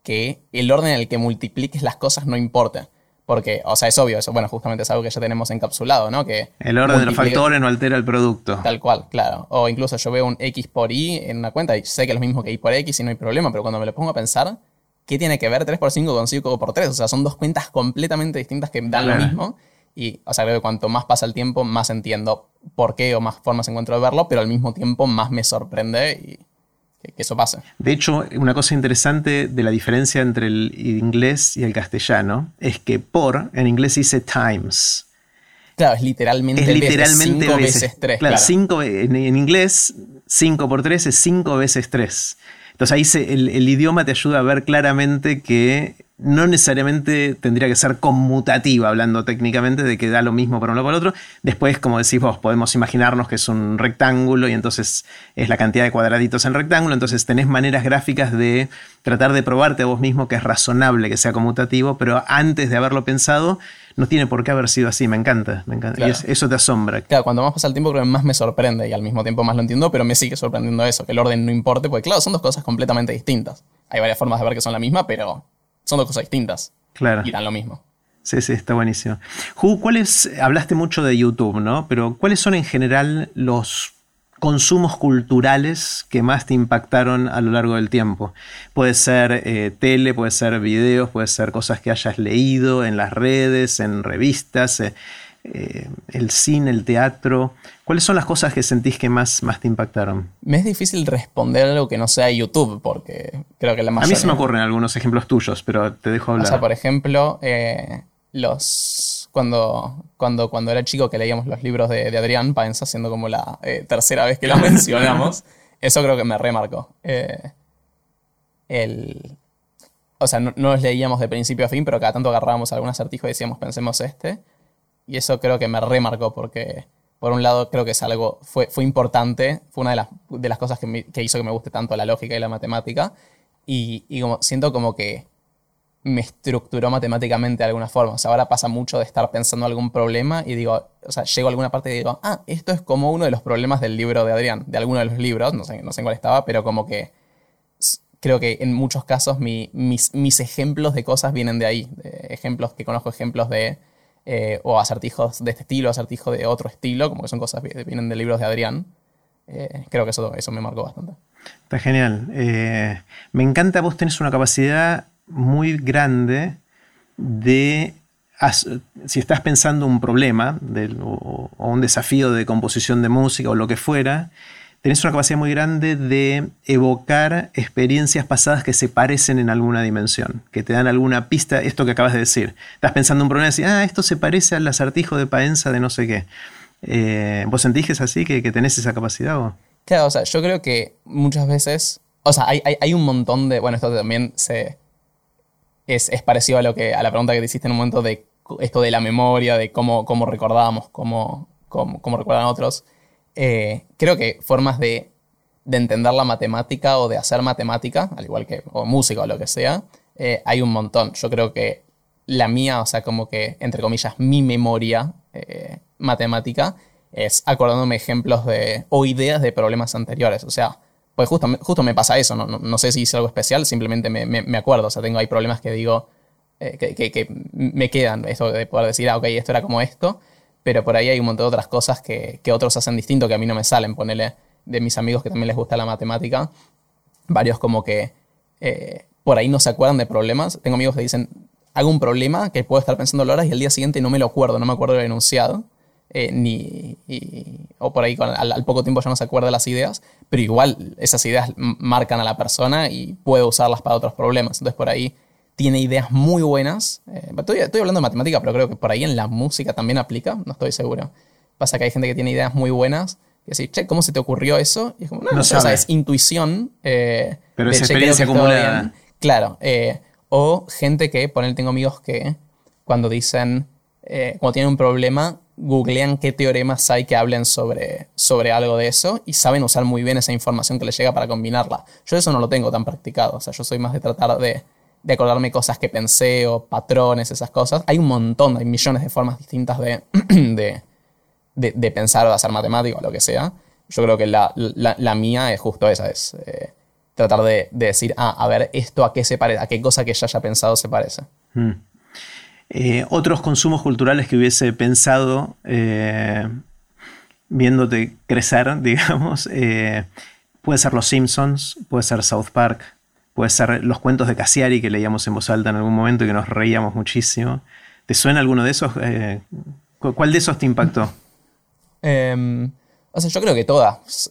que el orden en el que multipliques las cosas no importe. Porque, o sea, es obvio, eso, bueno, justamente es algo que ya tenemos encapsulado, ¿no? Que el orden de los factores no altera el producto. Tal cual, claro. O incluso yo veo un x por y en una cuenta y sé que es lo mismo que y por x y no hay problema, pero cuando me lo pongo a pensar, ¿qué tiene que ver 3 por 5 con 5 por 3? O sea, son dos cuentas completamente distintas que dan claro. lo mismo. Y, o sea, creo que cuanto más pasa el tiempo, más entiendo por qué o más formas encuentro de verlo, pero al mismo tiempo más me sorprende y que, que eso pase. De hecho, una cosa interesante de la diferencia entre el inglés y el castellano es que por en inglés dice times. Claro, es literalmente, es literalmente 5 veces 3. Claro, claro. Cinco, en, en, inglés 5 por 3 es 5 veces 3. Entonces ahí el, idioma te ayuda a ver claramente que no necesariamente tendría que ser conmutativa, hablando técnicamente, de que da lo mismo para uno para el otro. Después, como decís vos, podemos imaginarnos que es un rectángulo y entonces es la cantidad de cuadraditos en rectángulo. Entonces tenés maneras gráficas de tratar de probarte a vos mismo que es razonable que sea conmutativo, pero antes de haberlo pensado, no tiene por qué haber sido así. Me encanta, me encanta. Claro. Y es, eso te asombra. Claro, cuando más pasa el tiempo, creo que más me sorprende y al mismo tiempo más lo entiendo, pero me sigue sorprendiendo eso, que el orden no importe, porque claro, son dos cosas completamente distintas. Hay varias formas de ver que son la misma, pero son dos cosas distintas. Claro. Y dan lo mismo. Sí, sí, está buenísimo. Ju, ¿cuáles, hablaste mucho de YouTube, ¿no? Pero ¿cuáles son en general los consumos culturales que más te impactaron a lo largo del tiempo? Puede ser eh, tele, puede ser videos, puede ser cosas que hayas leído en las redes, en revistas, eh, eh, el cine, el teatro. ¿Cuáles son las cosas que sentís que más, más te impactaron? Me es difícil responder algo que no sea YouTube, porque creo que la mayoría... A mí se me ocurren algunos ejemplos tuyos, pero te dejo hablar. O sea, por ejemplo, los... Cuando, cuando, cuando era chico que leíamos los libros de, de Adrián Paenza, haciendo como la eh, tercera vez que lo mencionamos, eso creo que me remarcó. Eh, el... O sea, no, los leíamos de principio a fin, pero cada tanto agarrábamos algún acertijo y decíamos, pensemos este. Y eso creo que me remarcó porque, por un lado, creo que es algo, fue, fue importante, fue una de las, de las cosas que, que hizo que me guste tanto la lógica y la matemática. Y, y como, siento como que me estructuró matemáticamente de alguna forma. O sea, ahora pasa mucho de estar pensando algún problema y digo, o sea, llego a alguna parte y digo, ah, esto es como uno de los problemas del libro de Adrián, de alguno de los libros, no sé, no sé en cuál estaba, pero como que creo que en muchos casos mis, mis, ejemplos de cosas vienen de ahí. ejemplos que conozco, ejemplos de, eh, o acertijos de este estilo, acertijos de otro estilo, como que son cosas que vienen de libros de Adrián. Eh, creo que eso, eso me marcó bastante. Está genial. Eh, me encanta, vos tenés una capacidad muy grande de, si estás pensando un problema o, un desafío de composición de música o lo que fuera, tenés una capacidad muy grande de evocar experiencias pasadas que se parecen en alguna dimensión, que te dan alguna pista, esto que acabas de decir. Estás pensando un problema y decís, ah, esto se parece al acertijo de Paenza de no sé qué. Eh, ¿Vos sentís que es así, que, tenés esa capacidad? Claro, o sea, yo creo que muchas veces, o sea, hay, hay un montón de, bueno, esto también se, es, parecido a, lo que, a la pregunta que te hiciste en un momento de esto de la memoria, de cómo, cómo recordábamos, cómo, cómo, recuerdan otros. Eh, creo que formas de, entender la matemática o de hacer matemática, al igual que o música o lo que sea, eh, hay un montón. Yo creo que la mía, o sea, como que, entre comillas, mi memoria eh, matemática es acordándome ejemplos de, o ideas de problemas anteriores. O sea, pues justo, justo me pasa eso, no, sé si hice algo especial, simplemente me, acuerdo, o sea, tengo ahí problemas que digo, eh, que, me quedan, eso de poder decir, ah, ok, esto era como esto, pero por ahí hay un montón de otras cosas que, otros hacen distinto que a mí no me salen, ponele de mis amigos que también les gusta la matemática, varios como que eh, por ahí no se acuerdan de problemas, tengo amigos que dicen, hago un problema que puedo estar pensando horas y al día siguiente no me lo acuerdo, no me acuerdo del enunciado. Eh, ni, o por ahí al, poco tiempo ya no se acuerda de las ideas, pero igual esas ideas marcan a la persona y puede usarlas para otros problemas. Entonces por ahí tiene ideas muy buenas. Eh, estoy, hablando de matemática, pero creo que por ahí en la música también aplica, no estoy seguro. Pasa que hay gente que tiene ideas muy buenas y decir, che, ¿cómo se te ocurrió eso? Y es como, no, no, o sea, es intuición. Eh, pero es experiencia acumulada. Claro. o gente que, por él tengo amigos que cuando dicen, cuando tienen un problema, googlean qué teoremas hay que hablen sobre, sobre algo de eso y saben usar muy bien esa información que les llega para combinarla. Yo eso no lo tengo tan practicado, o sea, yo soy más de tratar de, de acordarme cosas que pensé o patrones, esas cosas. Hay un montón, hay millones de formas distintas de, de, de, pensar o de hacer matemática o lo que sea. Yo creo que la, la, mía es justo esa, es eh, tratar de, decir, ah, a ver, esto a qué se parece, a qué cosa que ya haya pensado se parece. Hmm. Eh, otros consumos culturales que hubiese pensado eh, viéndote crecer, digamos, eh, puede ser Los Simpsons, puede ser South Park, puede ser los cuentos de Cassiari que leíamos en voz alta en algún momento y que nos reíamos muchísimo. ¿Te suena alguno de esos? ¿Cuál de esos te impactó? Em, o sea, yo creo que todas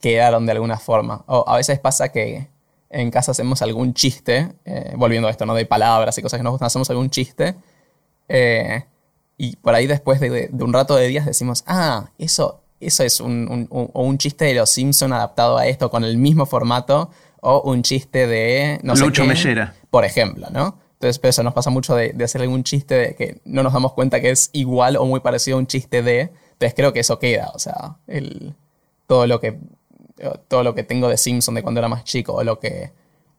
quedaron de alguna forma. O a veces pasa que en casa hacemos algún chiste, eh, volviendo a esto, ¿no? De palabras y cosas que nos gustan, hacemos algún chiste. Eh, y por ahí después de, un rato de días decimos, ah, eso, eso es un, un, chiste de los Simpson adaptado a esto con el mismo formato o un chiste de... No sé Mellera. Por ejemplo, ¿no? Entonces, eso nos pasa mucho de, de, hacer algún chiste de que no nos damos cuenta que es igual o muy parecido a un chiste de. Entonces, creo que eso queda. O sea, el, todo lo que todo lo que tengo de Simpson de cuando era más chico, o lo que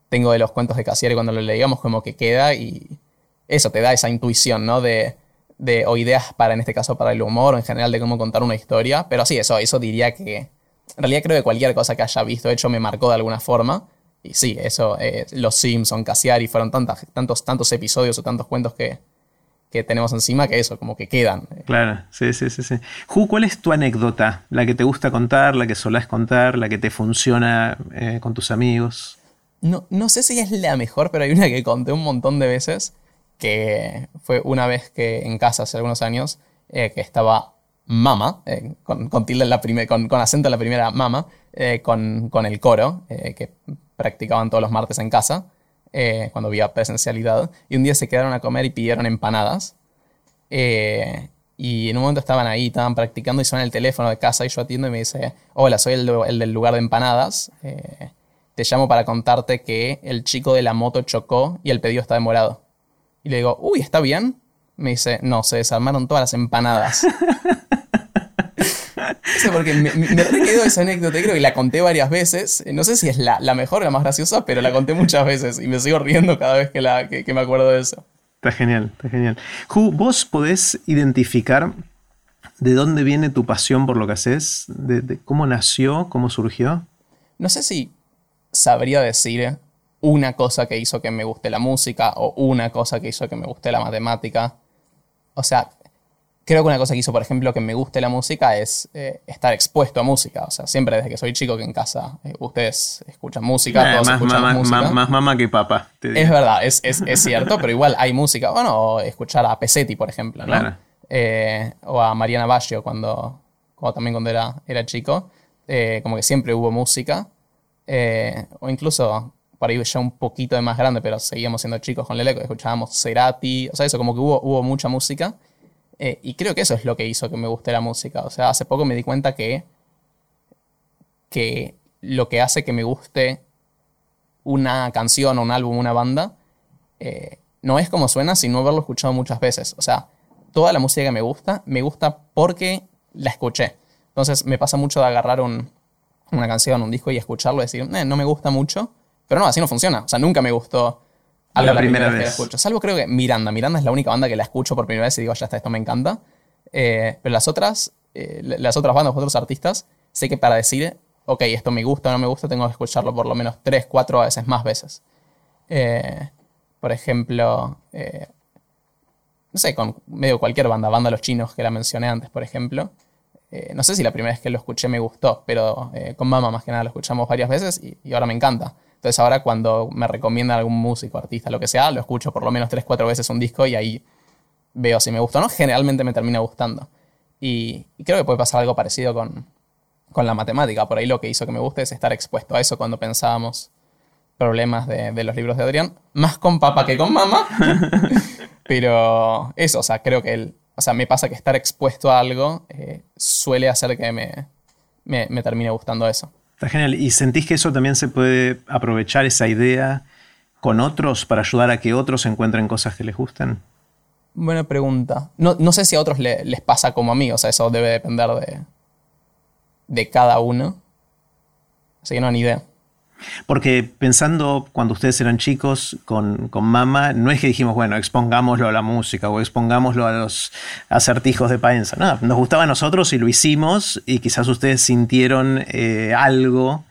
tengo de los cuentos de Cassiari cuando lo leíamos, como que queda y eso te da esa intuición, ¿no? De, de, o ideas para, en este caso, para el humor o en general de cómo contar una historia. Pero sí, eso, eso diría que, en realidad creo que cualquier cosa que haya visto, hecho, me marcó de alguna forma. Y sí, eso, eh, los Simpson, Cassiari, fueron tantas, tantos, tantos episodios o tantos cuentos que, que tenemos encima que eso, como que quedan. Claro, sí, sí, sí. sí. Ju, ¿cuál es tu anécdota? La que te gusta contar, la que solás contar, la que te funciona eh, con tus amigos. No, no sé si es la mejor, pero hay una que conté un montón de veces, que fue una vez que en casa hace algunos años, eh, que estaba mama, eh, con, con, tilde en la con, con, acento en la primera mama, con, con, el coro, que practicaban todos los martes en casa. Eh, cuando había presencialidad, y un día se quedaron a comer y pidieron empanadas. Eh, y en un momento estaban ahí, estaban practicando y suena el teléfono de casa y yo atiendo y me dice, hola, soy el, del lugar de empanadas. Eh, te llamo para contarte que el chico de la moto chocó y el pedido está demorado. Y le digo, uy, ¿está bien? Me dice, no, se desarmaron todas las empanadas. no sé porque me, me quedó esa anécdota, creo que la conté varias veces. No sé si es la, mejor o la más graciosa, pero la conté muchas veces y me sigo riendo cada vez que, la, que, me acuerdo de eso. Está genial, está genial. ¿vos podés identificar de dónde viene tu pasión por lo que haces? de cómo nació? ¿Cómo surgió? No sé si sabría decir una cosa que hizo que me guste la música o una cosa que hizo que me guste la matemática. O sea, creo que una cosa que hizo, por ejemplo, que me guste la música es eh, estar expuesto a música. O sea, siempre desde que soy chico que en casa eh, ustedes escuchan música, eh, todos más, escuchan música. Más, mamá que papá. Es verdad, es, cierto, pero igual hay música. Bueno, escuchar a Pesetti, por ejemplo, ¿no? o a Mariana Baggio cuando, cuando también cuando era, era chico. como que siempre hubo música. Eh, o incluso por ahí ya un poquito de más grande, pero seguíamos siendo chicos con Lele, escuchábamos Cerati, o sea, eso, como que hubo, hubo mucha música. Eh, y creo que eso es lo que hizo que me guste la música. O sea, hace poco me di cuenta que, que lo que hace que me guste una canción un álbum, una banda, eh, no es como suena, sino haberlo escuchado muchas veces. O sea, toda la música que me gusta, me gusta porque la escuché. Entonces me pasa mucho de agarrar un, una canción, un disco y escucharlo y decir, eh, no me gusta mucho. Pero no, así no funciona. O sea, nunca me gustó algo la, primera, vez, que la escucho. Salvo creo que Miranda. Miranda es la única banda que la escucho por primera vez y digo, ya está, esto me encanta. Eh, pero las otras, eh, las otras bandas, otros artistas, sé que para decir, ok, esto me gusta o no me gusta, tengo que escucharlo por lo menos tres, cuatro veces más veces. por ejemplo, no sé, con medio cualquier banda, banda Los Chinos que la mencioné antes, por ejemplo. Eh, no sé si la primera vez que lo escuché me gustó, pero eh, con mamá más que nada lo escuchamos varias veces y, ahora me encanta. Entonces ahora cuando me recomiendan algún músico, artista, lo que sea, lo escucho por lo menos 3-4 veces un disco y ahí veo si me gusta o no. Generalmente me termina gustando. Y, creo que puede pasar algo parecido con, la matemática. Por ahí lo que hizo que me guste es estar expuesto a eso cuando pensábamos problemas de, de los libros de Adrián. Más con papá que con mamá. Pero eso, o sea, creo que el, o sea, me pasa que estar expuesto a algo eh, suele hacer que me, me, termine gustando eso. Está genial. ¿Y sentís que eso también se puede aprovechar, esa idea, con otros para ayudar a que otros encuentren cosas que les gusten? Buena pregunta. No, sé si a otros les pasa como a mí, o sea, eso debe depender de, de cada uno. Así que no, ni idea. Porque pensando cuando ustedes eran chicos con, con Mama, no es que dijimos, bueno, expongámoslo a la música o expongámoslo a los acertijos de Paenza. No, nos gustaba a nosotros y lo hicimos y quizás ustedes sintieron eh, algo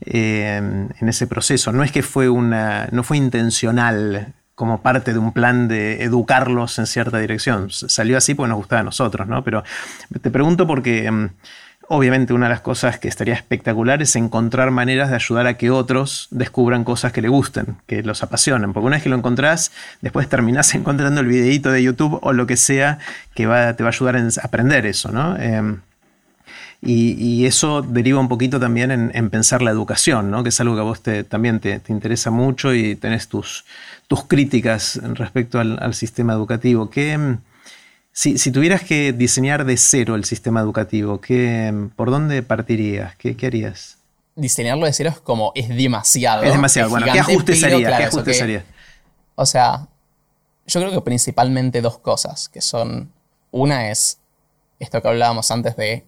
eh, en ese proceso. No es que fue una, no fue intencional como parte de un plan de educarlos en cierta dirección. Salió así porque nos gustaba a nosotros, ¿no? Pero te pregunto porque... Obviamente una de las cosas que estaría espectacular es encontrar maneras de ayudar a que otros descubran cosas que les gusten, que los apasionen. Porque una vez que lo encontrás, después terminás encontrando el videíto de YouTube o lo que sea que te va a ayudar a aprender eso, ¿no? Em, y, eso deriva un poquito también en, pensar la educación, ¿no? que es algo que a vos te, también te, interesa mucho y tenés tus, tus críticas respecto al, al sistema educativo. ¿Qué, si, tuvieras que diseñar de cero el sistema educativo, ¿por dónde partirías? ¿Qué, harías? Diseñarlo de cero es como, es demasiado. Es demasiado. bueno, ¿qué ajustes harías? O sea, yo creo que principalmente dos cosas, que son, una es esto que hablábamos antes de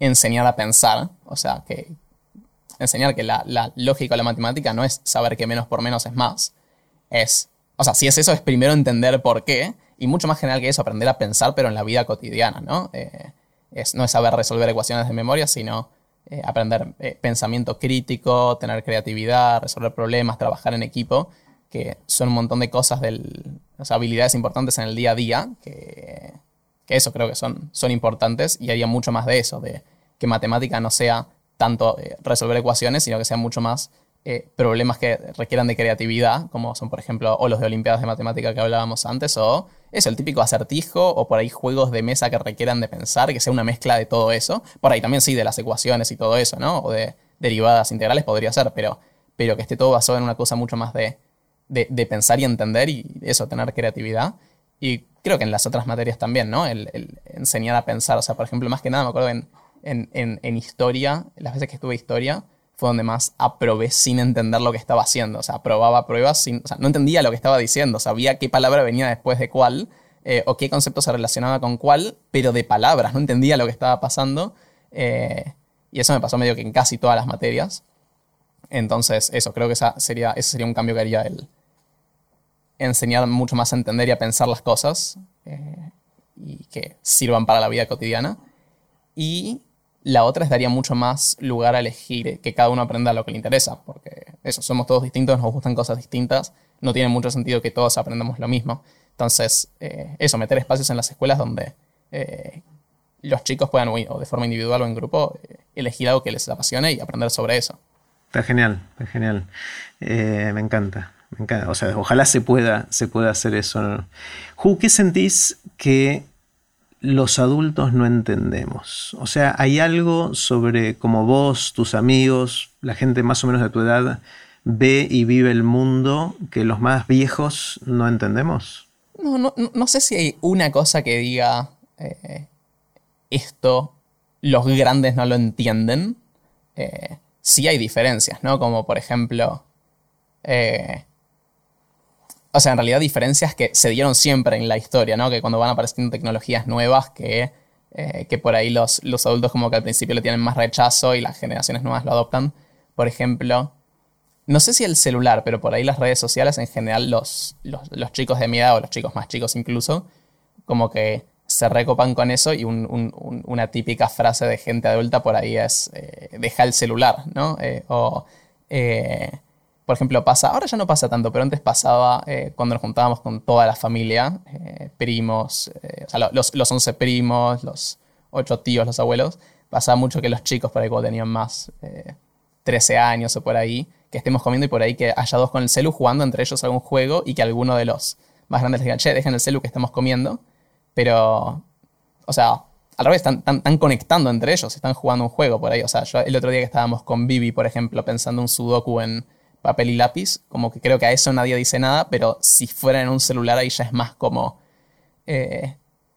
enseñar a pensar, o sea, que enseñar que la, la lógica o la matemática no es saber que menos por menos es más, es, o sea, si es eso, es primero entender por qué, y mucho más general que eso, aprender a pensar, pero en la vida cotidiana, ¿no? Eh, es, no es saber resolver ecuaciones de memoria, sino eh, aprender eh, pensamiento crítico, tener creatividad, resolver problemas, trabajar en equipo, que son un montón de cosas, del, habilidades importantes en el día a día, que, que eso creo que son, son importantes y haría mucho más de eso, de que matemática no sea tanto resolver ecuaciones, sino que sea mucho más eh, problemas que requieran de creatividad, como son, por ejemplo, o los de Olimpiadas de Matemática que hablábamos antes, o es el típico acertijo, o por ahí juegos de mesa que requieran de pensar, que sea una mezcla de todo eso. Por ahí también sí, de las ecuaciones y todo eso, ¿no? O de derivadas integrales podría ser, pero, pero que esté todo basado en una cosa mucho más de, de, pensar y entender y eso, tener creatividad. Y creo que en las otras materias también, ¿no? El, enseñar a pensar, o sea, por ejemplo, más que nada me acuerdo en, en, en, en historia, las veces que estuve historia, fue donde más aprobé sin entender lo que estaba haciendo. O sea, aprobaba pruebas sin. O sea, no entendía lo que estaba diciendo. Sabía qué palabra venía después de cuál. Eh, o qué concepto se relacionaba con cuál, pero de palabras. No entendía lo que estaba pasando. Eh, y eso me pasó medio que en casi todas las materias. Entonces, eso, creo que esa sería, ese sería un cambio que haría el enseñar mucho más a entender y a pensar las cosas eh, y que sirvan para la vida cotidiana. Y la otra es daría mucho más lugar a elegir que cada uno aprenda lo que le interesa, porque eso, somos todos distintos, nos gustan cosas distintas, no tiene mucho sentido que todos aprendamos lo mismo. Entonces, eh, eso, meter espacios en las escuelas donde eh, los chicos puedan, o de forma individual o en grupo, elegir algo que les apasione y aprender sobre eso. Está genial, está genial. me encanta. O sea, ojalá se pueda, se pueda hacer eso. Ju, ¿qué sentís que los adultos no entendemos? O sea, ¿hay algo sobre cómo vos, tus amigos, la gente más o menos de tu edad ve y vive el mundo que los más viejos no entendemos? No, no, no sé si hay una cosa que diga eh, esto, los grandes no lo entienden. Eh, sí hay diferencias, ¿no? Como por ejemplo, eh, o sea, en realidad diferencias que se dieron siempre en la historia, ¿no? Que cuando van apareciendo tecnologías nuevas que, eh, que por ahí los, los adultos como que al principio le tienen más rechazo y las generaciones nuevas lo adoptan. Por ejemplo, no sé si el celular, pero por ahí las redes sociales en general los, los, chicos de mi edad o los chicos más chicos incluso, como que se recopan con eso y una típica frase de gente adulta por ahí es eh, deja el celular, ¿no? Eh, o por ejemplo, pasa, ahora ya no pasa tanto, pero antes pasaba eh, cuando nos juntábamos con toda la familia, eh, primos, eh, sea, los, los 11 primos, los 8 tíos, los abuelos, pasaba mucho que los chicos por ahí cuando tenían más 13 años o por ahí, que estemos comiendo y por ahí que haya dos con el celu jugando entre ellos algún juego y que alguno de los más grandes les diga, che, dejen el celu que estamos comiendo, pero, o sea, al revés, están, están, conectando entre ellos, están jugando un juego por ahí, o sea, yo el otro día que estábamos con Vivi, por ejemplo, pensando un sudoku en papel y lápiz, como que creo que a eso nadie dice nada, pero si fuera en un celular ahí ya es más como, eh,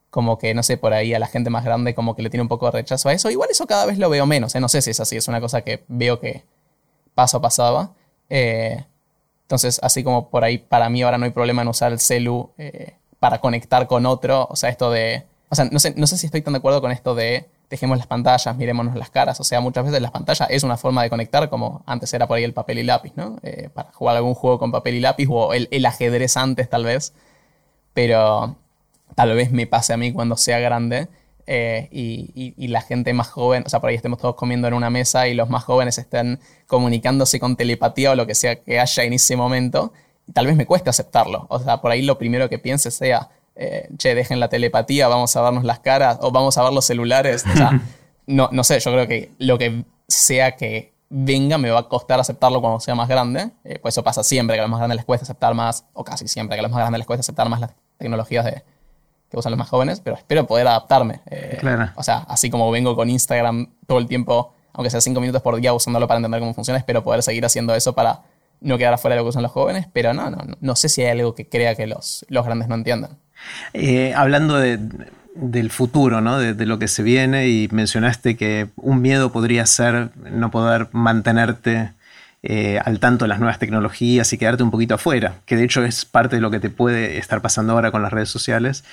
como que, no sé, por ahí a la gente más grande como que le tiene un poco de rechazo a eso. Igual eso cada vez lo veo menos, ¿eh? no sé si es así, es una cosa que veo que paso pasaba. Eh, entonces, así como por ahí para mí ahora no hay problema en usar el celu para conectar con otro, o sea, esto de... O sea, no sé, no sé si estoy tan de acuerdo con esto de dejemos las pantallas, mirémonos las caras. O sea, muchas veces las pantallas es una forma de conectar, como antes era por ahí el papel y lápiz, ¿no? Eh, para jugar algún juego con papel y lápiz o el, ajedrez antes tal vez. Pero tal vez me pase a mí cuando sea grande eh, y, la gente más joven, o sea, por ahí estemos todos comiendo en una mesa y los más jóvenes estén comunicándose con telepatía o lo que sea que haya en ese momento. Y tal vez me cueste aceptarlo. O sea, por ahí lo primero que piense sea, eh, che, dejen la telepatía, vamos a vernos las caras o vamos a ver los celulares. O sea, no, no sé, yo creo que lo que sea que venga me va a costar aceptarlo cuando sea más grande. Eh, pues eso pasa siempre, que a los más grandes les cuesta aceptar más, o casi siempre, que a los más grandes les cuesta aceptar más las tecnologías de, que usan los más jóvenes, pero espero poder adaptarme. Eh, o sea, así como vengo con Instagram todo el tiempo, aunque sea cinco minutos por día usándolo para entender cómo funciona, espero poder seguir haciendo eso para no quedar afuera de lo que usan los jóvenes, pero no, no, no, sé si hay algo que crea que los, los grandes no entiendan. Eh, hablando del futuro, ¿no? De, lo que se viene, y mencionaste que un miedo podría ser no poder mantenerte eh, al tanto de las nuevas tecnologías y quedarte un poquito afuera, que de hecho es parte de lo que te puede estar pasando ahora con las redes sociales.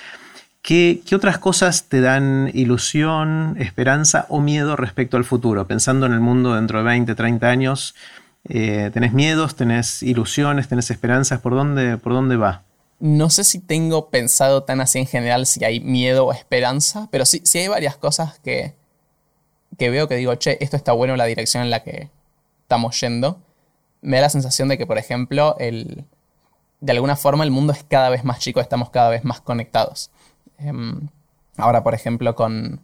¿Qué, otras cosas te dan ilusión, esperanza o miedo respecto al futuro? Pensando en el mundo dentro de 20, 30 años, eh, ¿tenés miedos, tenés ilusiones, tenés esperanzas? ¿Por dónde, por dónde va? No sé si tengo pensado tan así en general si hay miedo o esperanza, pero sí, sí hay varias cosas que, que veo que digo, che, esto está bueno la dirección en la que estamos yendo. Me da la sensación de que, por ejemplo, el, de alguna forma el mundo es cada vez más chico, estamos cada vez más conectados. Em, ahora, por ejemplo, con,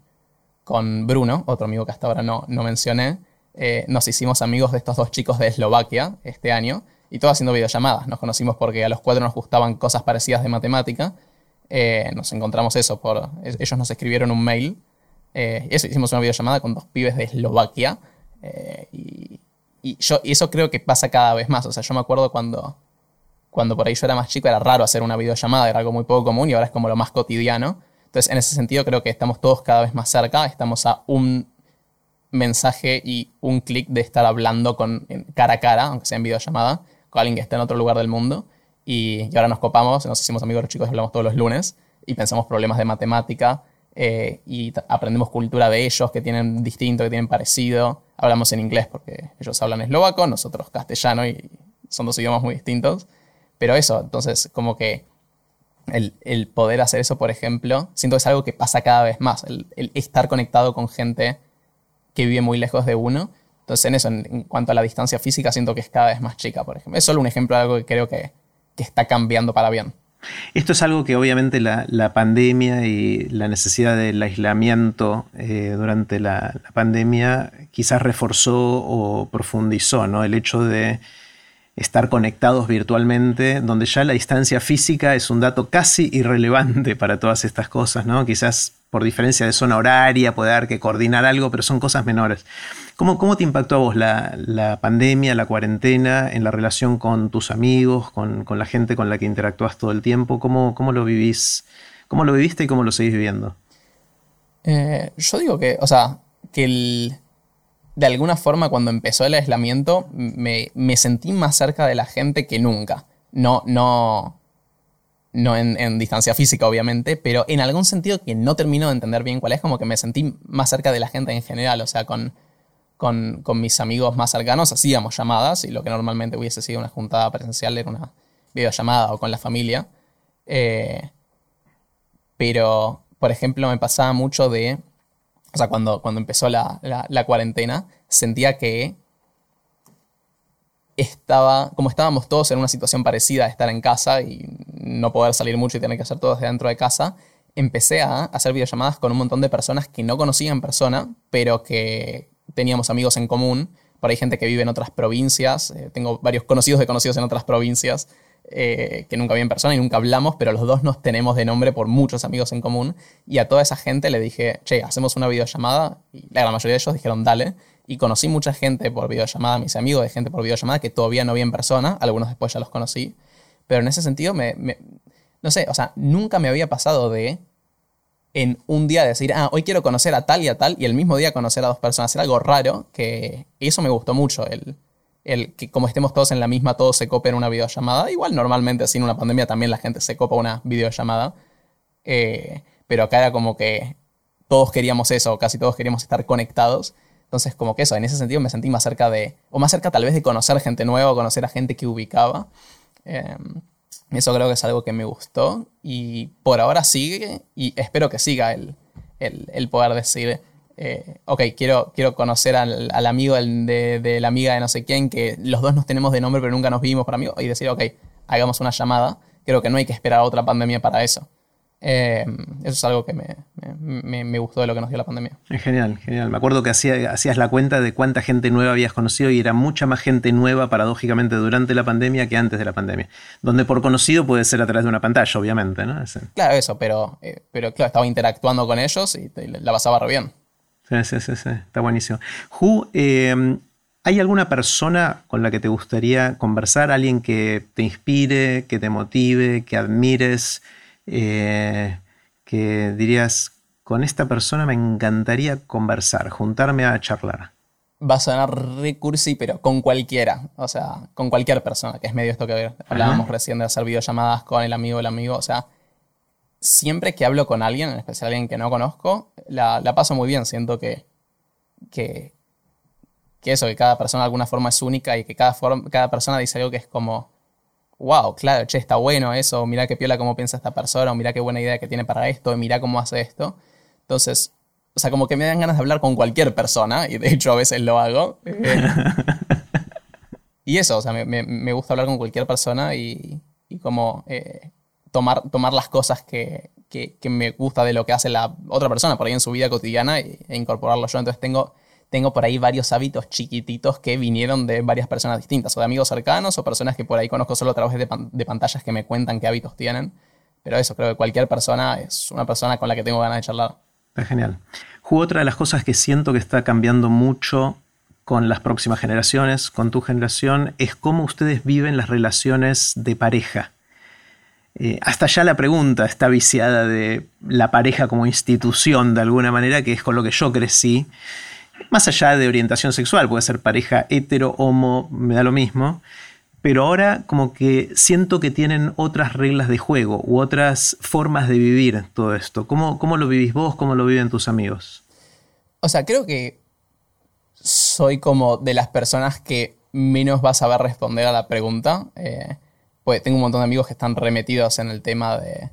con, Bruno, otro amigo que hasta ahora no, no mencioné, eh, nos hicimos amigos de estos dos chicos de Eslovaquia este año y todo haciendo videollamadas. Nos conocimos porque a los cuatro nos gustaban cosas parecidas de matemática. Eh, nos encontramos eso por. Ellos nos escribieron un mail. Eh, eso, hicimos una videollamada con dos pibes de Eslovaquia. Eh, y, yo, eso creo que pasa cada vez más. O sea, yo me acuerdo cuando, cuando por ahí yo era más chico, era raro hacer una videollamada, era algo muy poco común y ahora es como lo más cotidiano. Entonces, en ese sentido, creo que estamos todos cada vez más cerca. Estamos a un mensaje y un clic de estar hablando con, cara a cara, aunque sea en videollamada, con alguien que esté en otro lugar del mundo. Y, ahora nos copamos, nos hicimos amigos los chicos, hablamos todos los lunes y pensamos problemas de matemática eh, y aprendemos cultura de ellos que tienen distinto, que tienen parecido. Hablamos en inglés porque ellos hablan eslovaco, nosotros castellano y son dos idiomas muy distintos. Pero eso, entonces como que el, poder hacer eso, por ejemplo, siento que es algo que pasa cada vez más, el, estar conectado con gente que vive muy lejos de uno. Entonces en eso, en, cuanto a la distancia física, siento que es cada vez más chica, por ejemplo. Es solo un ejemplo de algo que creo que, está cambiando para bien. Esto es algo que obviamente la, pandemia y la necesidad del aislamiento eh, durante la, la, pandemia quizás reforzó o profundizó, ¿no? El hecho de estar conectados virtualmente, donde ya la distancia física es un dato casi irrelevante para todas estas cosas, ¿no? Quizás por diferencia de zona horaria puede haber que coordinar algo, pero son cosas menores. ¿Cómo, cómo te impactó a vos la, pandemia, la cuarentena, en la relación con tus amigos, con, la gente con la que interactúas todo el tiempo? ¿Cómo, cómo lo vivís? ¿Cómo lo viviste y cómo lo seguís viviendo? Eh, yo digo que, o sea, que el, de alguna forma cuando empezó el aislamiento me, sentí más cerca de la gente que nunca. No, no, no en, distancia física obviamente, pero en algún sentido que no termino de entender bien cuál es, como que me sentí más cerca de la gente en general, o sea, con, con, mis amigos más cercanos hacíamos llamadas y lo que normalmente hubiese sido una juntada presencial era una videollamada o con la familia. Eh, pero, por ejemplo, me pasaba mucho de o sea, cuando, cuando empezó la, cuarentena, sentía que estaba, como estábamos todos en una situación parecida estar en casa y no poder salir mucho y tener que hacer todo desde dentro de casa, empecé a hacer videollamadas con un montón de personas que no conocía en persona, pero que teníamos amigos en común. Por ahí gente que vive en otras provincias, eh, tengo varios conocidos de conocidos en otras provincias eh, que nunca vi en persona y nunca hablamos, pero los dos nos tenemos de nombre por muchos amigos en común. Y a toda esa gente le dije, che, hacemos una videollamada. Y la mayoría de ellos dijeron, dale. Y conocí mucha gente por videollamada, mis amigos de gente por videollamada que todavía no vi en persona, algunos después ya los conocí. Pero en ese sentido, me, no sé, o sea, nunca me había pasado de en un día decir, ah, hoy quiero conocer a tal y a tal, y el mismo día conocer a dos personas. Era algo raro, que eso me gustó mucho, el, el que como estemos todos en la misma, todos se copen una videollamada. Igual normalmente sin una pandemia también la gente se copa una videollamada. Eh, pero acá era como que todos queríamos eso, casi todos queríamos estar conectados. Entonces como que eso, en ese sentido me sentí más cerca de, o más cerca tal vez de conocer gente nueva, conocer a gente que ubicaba. Em, eso creo que es algo que me gustó y por ahora sigue y espero que siga el, el, el poder decir, eh, ok, quiero, quiero conocer al, amigo de, la amiga de no sé quién, que los dos nos tenemos de nombre pero nunca nos vimos por amigo, y decir, ok, hagamos una llamada. Creo que no hay que esperar a otra pandemia para eso. Eh, eso es algo que me, gustó de lo que nos dio la pandemia. Genial, genial. Me acuerdo que hacías la cuenta de cuánta gente nueva habías conocido y era mucha más gente nueva, paradójicamente, durante la pandemia que antes de la pandemia. Donde por conocido puede ser a través de una pantalla, obviamente, ¿no? Claro, eso, pero, eh, pero claro, estaba interactuando con ellos y la pasaba re bien. Sí, sí, sí, sí, está buenísimo. Ju, em, ¿hay alguna persona con la que te gustaría conversar? ¿Alguien que te inspire, que te motive, que admires? Eh, que dirías, con esta persona me encantaría conversar, juntarme a charlar. Va a sonar recursi, pero con cualquiera. O sea, con cualquier persona, que es medio esto que hablábamos recién de hacer videollamadas con el amigo, el amigo. O sea, siempre que hablo con alguien, en especial alguien que no conozco, la, paso muy bien. Siento que, que, eso, que cada persona de alguna forma es única y que cada, cada persona dice algo que es como, wow, claro, che, está bueno eso, mira qué piola cómo piensa esta persona, o mira qué buena idea que tiene para esto, mira cómo hace esto. Entonces, o sea, como que me dan ganas de hablar con cualquier persona, y de hecho a veces lo hago. y eso, o sea, me, gusta hablar con cualquier persona y, como eh, tomar, tomar las cosas que, me gusta de lo que hace la otra persona por ahí en su vida cotidiana e, incorporarlo yo. Entonces tengo, tengo por ahí varios hábitos chiquititos que vinieron de varias personas distintas, o de amigos cercanos, o personas que por ahí conozco solo a través de, pantallas que me cuentan qué hábitos tienen. Pero eso, creo que cualquier persona es una persona con la que tengo ganas de charlar. Está genial. otra de las cosas que siento que está cambiando mucho con las próximas generaciones, con tu generación, es cómo ustedes viven las relaciones de pareja. Eh, hasta ya la pregunta está viciada de la pareja como institución de alguna manera, que es con lo que yo crecí. más allá de orientación sexual, puede ser pareja hetero, homo, me da lo mismo, pero ahora como que siento que tienen otras reglas de juego u otras formas de vivir todo esto. ¿Cómo, cómo lo vivís vos? ¿Cómo lo viven tus amigos? O sea, creo que soy como de las personas que menos va a saber responder a la pregunta. Eh, pues tengo un montón de amigos que están remetidos en el tema de,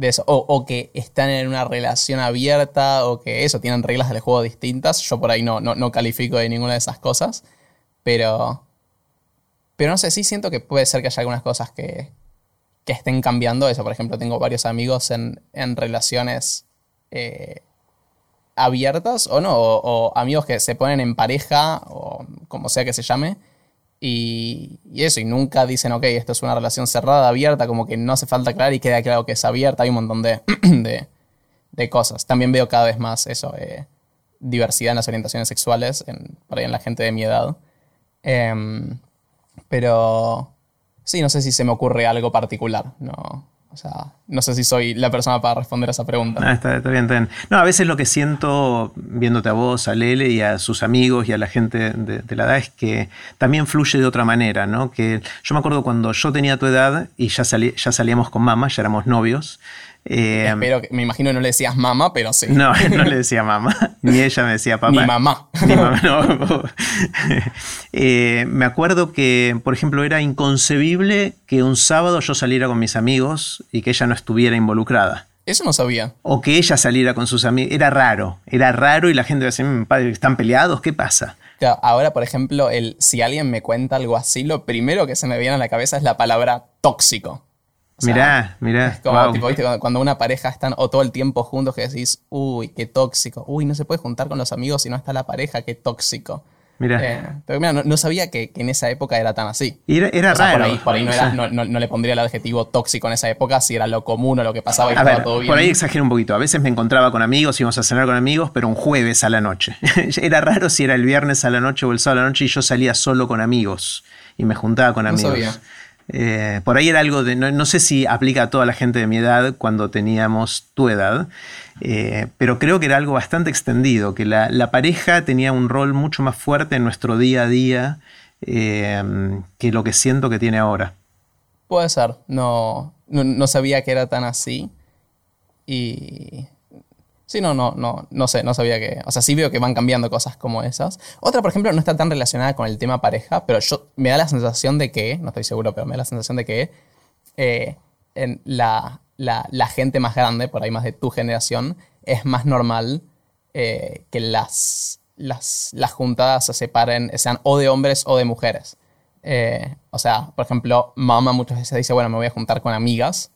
eso. O, que están en una relación abierta o que eso, tienen reglas del juego distintas. Yo por ahí no, no, califico de ninguna de esas cosas. Pero. Pero no sé, sí siento que puede ser que haya algunas cosas que, que estén cambiando. Eso, por ejemplo, tengo varios amigos en, relaciones eh, abiertas o no, o, amigos que se ponen en pareja o como sea que se llame. Y, eso, y nunca dicen, ok, esto es una relación cerrada, abierta, como que no hace falta aclarar y queda claro que es abierta. Hay un montón de, de, cosas. También veo cada vez más eso, eh, diversidad en las orientaciones sexuales, en, por ahí en la gente de mi edad. Em, pero sí, no sé si se me ocurre algo particular. No, o sea, no sé si soy la persona para responder a esa pregunta. Ah, está, bien, está, bien, No, a veces lo que siento viéndote a vos, a Lele y a sus amigos y a la gente de, de, la edad es que también fluye de otra manera, ¿no? Que yo me acuerdo cuando yo tenía tu edad y ya, salí, ya salíamos con mamá, ya éramos novios. Eh, Espero que, me imagino que no le decías mamá, pero sí. No, no le decía mamá. Ni ella me decía papá. Ni mamá. Ni mamá, no. Eh, me acuerdo que, por ejemplo, era inconcebible que un sábado yo saliera con mis amigos y que ella no estuviera involucrada. Eso no sabía. O que ella saliera con sus amigos. Era raro. Era raro y la gente decía, ¿están peleados? ¿Qué pasa? ahora, por ejemplo, el, si alguien me cuenta algo así, lo primero que se me viene a la cabeza es la palabra tóxico mirá, mirá. Es como, tipo, ¿viste? Cuando, una pareja están o todo el tiempo juntos que decís, uy, qué tóxico. Uy, no se puede juntar con los amigos si no está la pareja, qué tóxico. Mirá. Eh, pero mira, no, sabía que, en esa época era tan así. Era, era raro. Por ahí, no, le pondría el adjetivo tóxico en esa época si era lo común o lo que pasaba y estaba todo bien. Por ahí exagero un poquito. A veces me encontraba con amigos, íbamos a cenar con amigos, pero un jueves a la noche. era raro si era el viernes a la noche o el sábado a la noche y yo salía solo con amigos y me juntaba con amigos. Sabía. Eh, por ahí era algo de, no, sé si aplica a toda la gente de mi edad cuando teníamos tu edad, eh, pero creo que era algo bastante extendido, que la, pareja tenía un rol mucho más fuerte en nuestro día a día eh, que lo que siento que tiene ahora. Puede ser, no, no sabía que era tan así. Y Sí, no, no, no, no sé, no sabía que. O sea, sí veo que van cambiando cosas como esas. Otra, por ejemplo, no está tan relacionada con el tema pareja, pero yo me da la sensación de que, no estoy seguro, pero me da la sensación de que eh, en la, gente más grande, por ahí más de tu generación, es más normal eh, que las, las, las, juntadas se separen, sean o de hombres o de mujeres. Eh, o sea, por ejemplo, mamá muchas veces dice, bueno, me voy a juntar con amigas.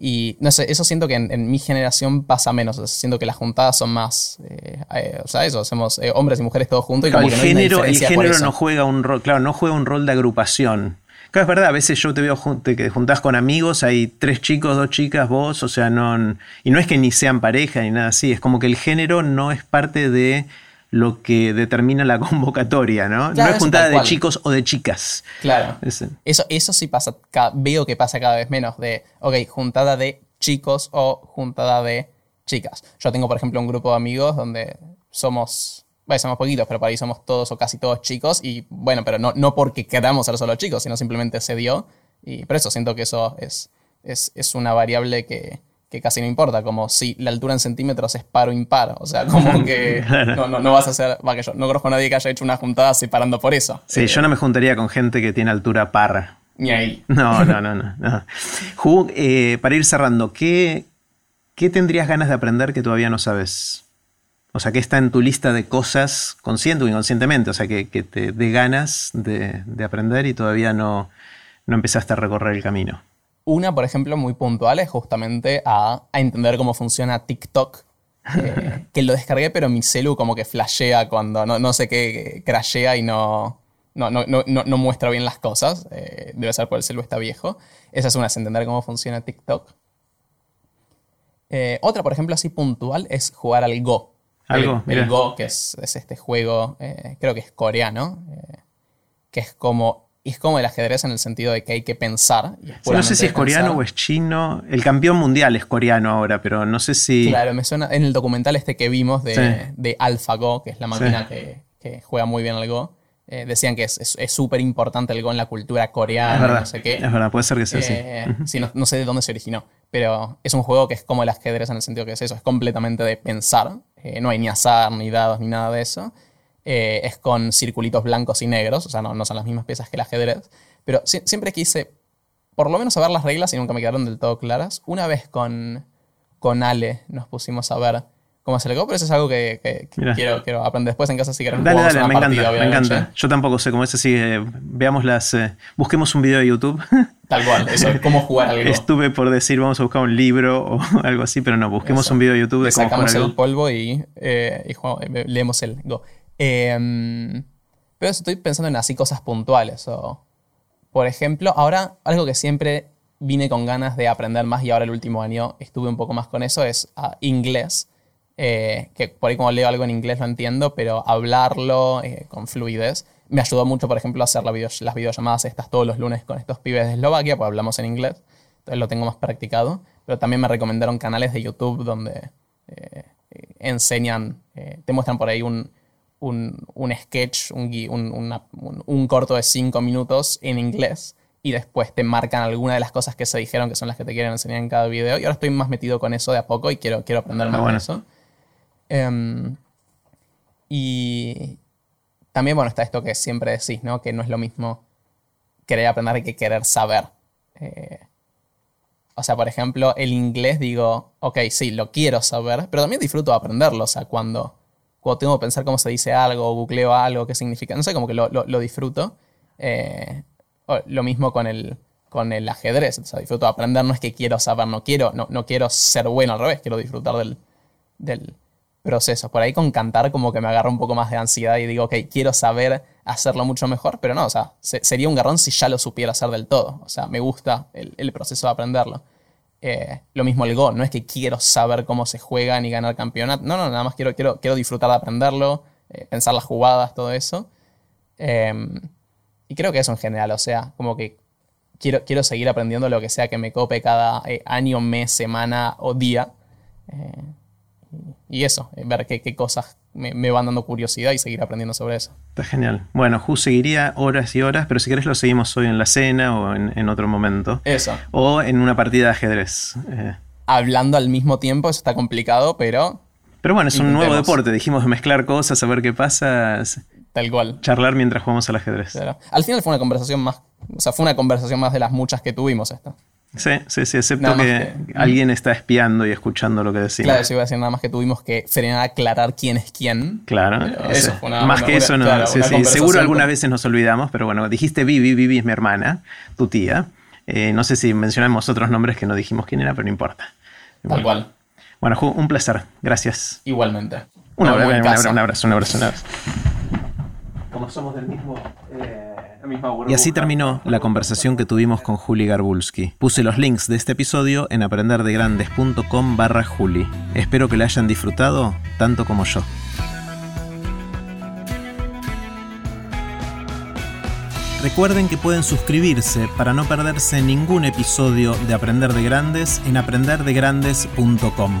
Y no sé, eso siento que en, mi generación pasa menos. siento que las juntadas son más. Eh, eh, o sea, eso, hacemos eh, hombres y mujeres todos juntos. Y el, género, el género no juega un rol, claro, no juega un rol de agrupación. Claro, es verdad, a veces yo te veo que juntás con amigos, hay tres chicos, dos chicas, vos, o sea, no. Y no es que ni sean pareja ni nada así, es como que el género no es parte de lo que determina la convocatoria, ¿no? no es juntada de chicos o de chicas. Claro. Eso, eso sí pasa, veo que pasa cada vez menos de, ok, juntada de chicos o juntada de chicas. Yo tengo, por ejemplo, un grupo de amigos donde somos, bueno, somos poquitos, pero para ahí somos todos o casi todos chicos y bueno, pero no, no porque queramos ser solo chicos, sino simplemente se dio. Y por eso siento que eso es, es, es una variable que, que casi no importa, como si la altura en centímetros es par o impar. O sea, como que no, no, vas a hacer. Va, que yo no conozco a nadie que haya hecho una juntada separando por eso. Sí, yo no me juntaría con gente que tiene altura par. Ni ahí. No, no, no, no. Eh, para ir cerrando, ¿qué, ¿qué tendrías ganas de aprender que todavía no sabes? O sea, ¿qué está en tu lista de cosas, consciente o inconscientemente? O sea, que, te dé ganas de, aprender y todavía no, no empezaste a recorrer el camino. Una, por ejemplo, muy puntual es justamente a, entender cómo funciona TikTok. Eh, que lo descargué, pero mi celu como que flashea cuando no, sé qué, crashea y no, no, no, muestra bien las cosas. Eh, debe ser porque el celu está viejo. Esa es una, es entender cómo funciona TikTok. Eh, otra, por ejemplo, así puntual es jugar al Go. Algo, el, Go, que es, este juego, creo que es coreano, que es como Y es como el ajedrez en el sentido de que hay que pensar. no sé si es coreano o es chino. El campeón mundial es coreano ahora, pero no sé si. Claro, me suena. En el documental este que vimos de, de AlphaGo, que es la máquina que, que, juega muy bien al Go, eh, decían que es súper importante el Go en la cultura coreana, es verdad, no sé qué. Es verdad, puede ser que sea así. Eh, sí, no, sé de dónde se originó, pero es un juego que es como el ajedrez en el sentido que es eso, es completamente de pensar, eh, no hay ni azar, ni dados, ni nada de eso. Es con circulitos blancos y negros, o sea, no, no son las mismas piezas que el ajedrez, pero siempre quise, por lo menos, saber las reglas y nunca me quedaron del todo claras. Una vez con, con Ale nos pusimos a ver cómo hacer el pero eso es algo que, quiero, quiero, aprender después en casa si queremos Dale, dale, me encanta, me encanta. Yo tampoco sé cómo es así. veamos las. Eh, busquemos un video de YouTube. Tal cual, eso, cómo jugar algo. Estuve por decir, vamos a buscar un libro o algo así, pero no, busquemos un video de YouTube de cómo sacamos el polvo y, eh, eh, leemos el Go. Em, pero estoy pensando en así cosas puntuales. O, por ejemplo, ahora algo que siempre vine con ganas de aprender más y ahora el último año estuve un poco más con eso es ah, inglés. Eh, que por ahí como leo algo en inglés lo entiendo, pero hablarlo eh, con fluidez me ayudó mucho, por ejemplo, a hacer las videollamadas estas todos los lunes con estos pibes de Eslovaquia, pues hablamos en inglés, entonces lo tengo más practicado, pero también me recomendaron canales de YouTube donde eh, enseñan, te muestran por ahí un, un, un sketch, un, un, un corto de cinco minutos en inglés y después te marcan alguna de las cosas que se dijeron que son las que te quieren enseñar en cada video. Y ahora estoy más metido con eso de a poco y quiero, quiero aprender más de eso. Em, y también, bueno, está esto que siempre decís, ¿no? Que no es lo mismo querer aprender que querer saber. Eh, o sea, por ejemplo, el inglés digo, ok, sí, lo quiero saber, pero también disfruto de aprenderlo. O sea, cuando, cuando tengo que pensar cómo se dice algo, googleo algo, qué significa, no sé, como que lo, disfruto. Eh, lo mismo con el, con el ajedrez. O sea, disfruto de aprender, no es que quiero saber, no quiero, no, no quiero ser bueno al revés, quiero disfrutar del, del, procesos. Por ahí con cantar como que me agarra un poco más de ansiedad y digo, ok, quiero saber hacerlo mucho mejor, pero no, o sea, sería un garrón si ya lo supiera hacer del todo. O sea, me gusta el, proceso de aprenderlo. Eh, lo mismo el Go, no es que quiero saber cómo se juega ni ganar campeonato. No, no, nada más quiero, quiero, quiero disfrutar de aprenderlo, eh, pensar las jugadas, todo eso. Em, y creo que eso en general, o sea, como que quiero, quiero seguir aprendiendo lo que sea que me cope cada eh, año, mes, semana o día y eso, ver qué, cosas me, van dando curiosidad y seguir aprendiendo sobre eso. Está genial. Bueno, Ju seguiría horas y horas, pero si querés lo seguimos hoy en la cena o en, otro momento. Eso. O en una partida de ajedrez. Eh. Hablando al mismo tiempo, eso está complicado, pero... Pero bueno, es un nuevo deporte. Dijimos mezclar cosas, saber qué pasa. Tal cual. Charlar mientras jugamos al ajedrez. Al final fue una conversación más... O sea, fue una conversación más de las muchas que tuvimos esta. Sí, sí, sí, excepto que, alguien está espiando y escuchando lo que decimos. Claro, eso iba a decir nada más que tuvimos que frenar a aclarar quién es quién. Claro, eso, más que eso no. sí, sí, seguro algunas veces nos olvidamos, pero bueno, dijiste Vivi, Vivi es mi hermana, tu tía. Eh, no sé si mencionamos otros nombres que no dijimos quién era, pero no importa. Tal cual. Bueno, un placer. Gracias. Igualmente. Un, abrazo, un abrazo, un abrazo, un abrazo, Eh, y así terminó la conversación que tuvimos con Juli Garbulski. Puse los links de este episodio en aprenderdegrandes.com barra Juli. Espero que la hayan disfrutado tanto como yo. Recuerden que pueden suscribirse para no perderse ningún episodio de Aprender de Grandes en aprenderdegrandes.com.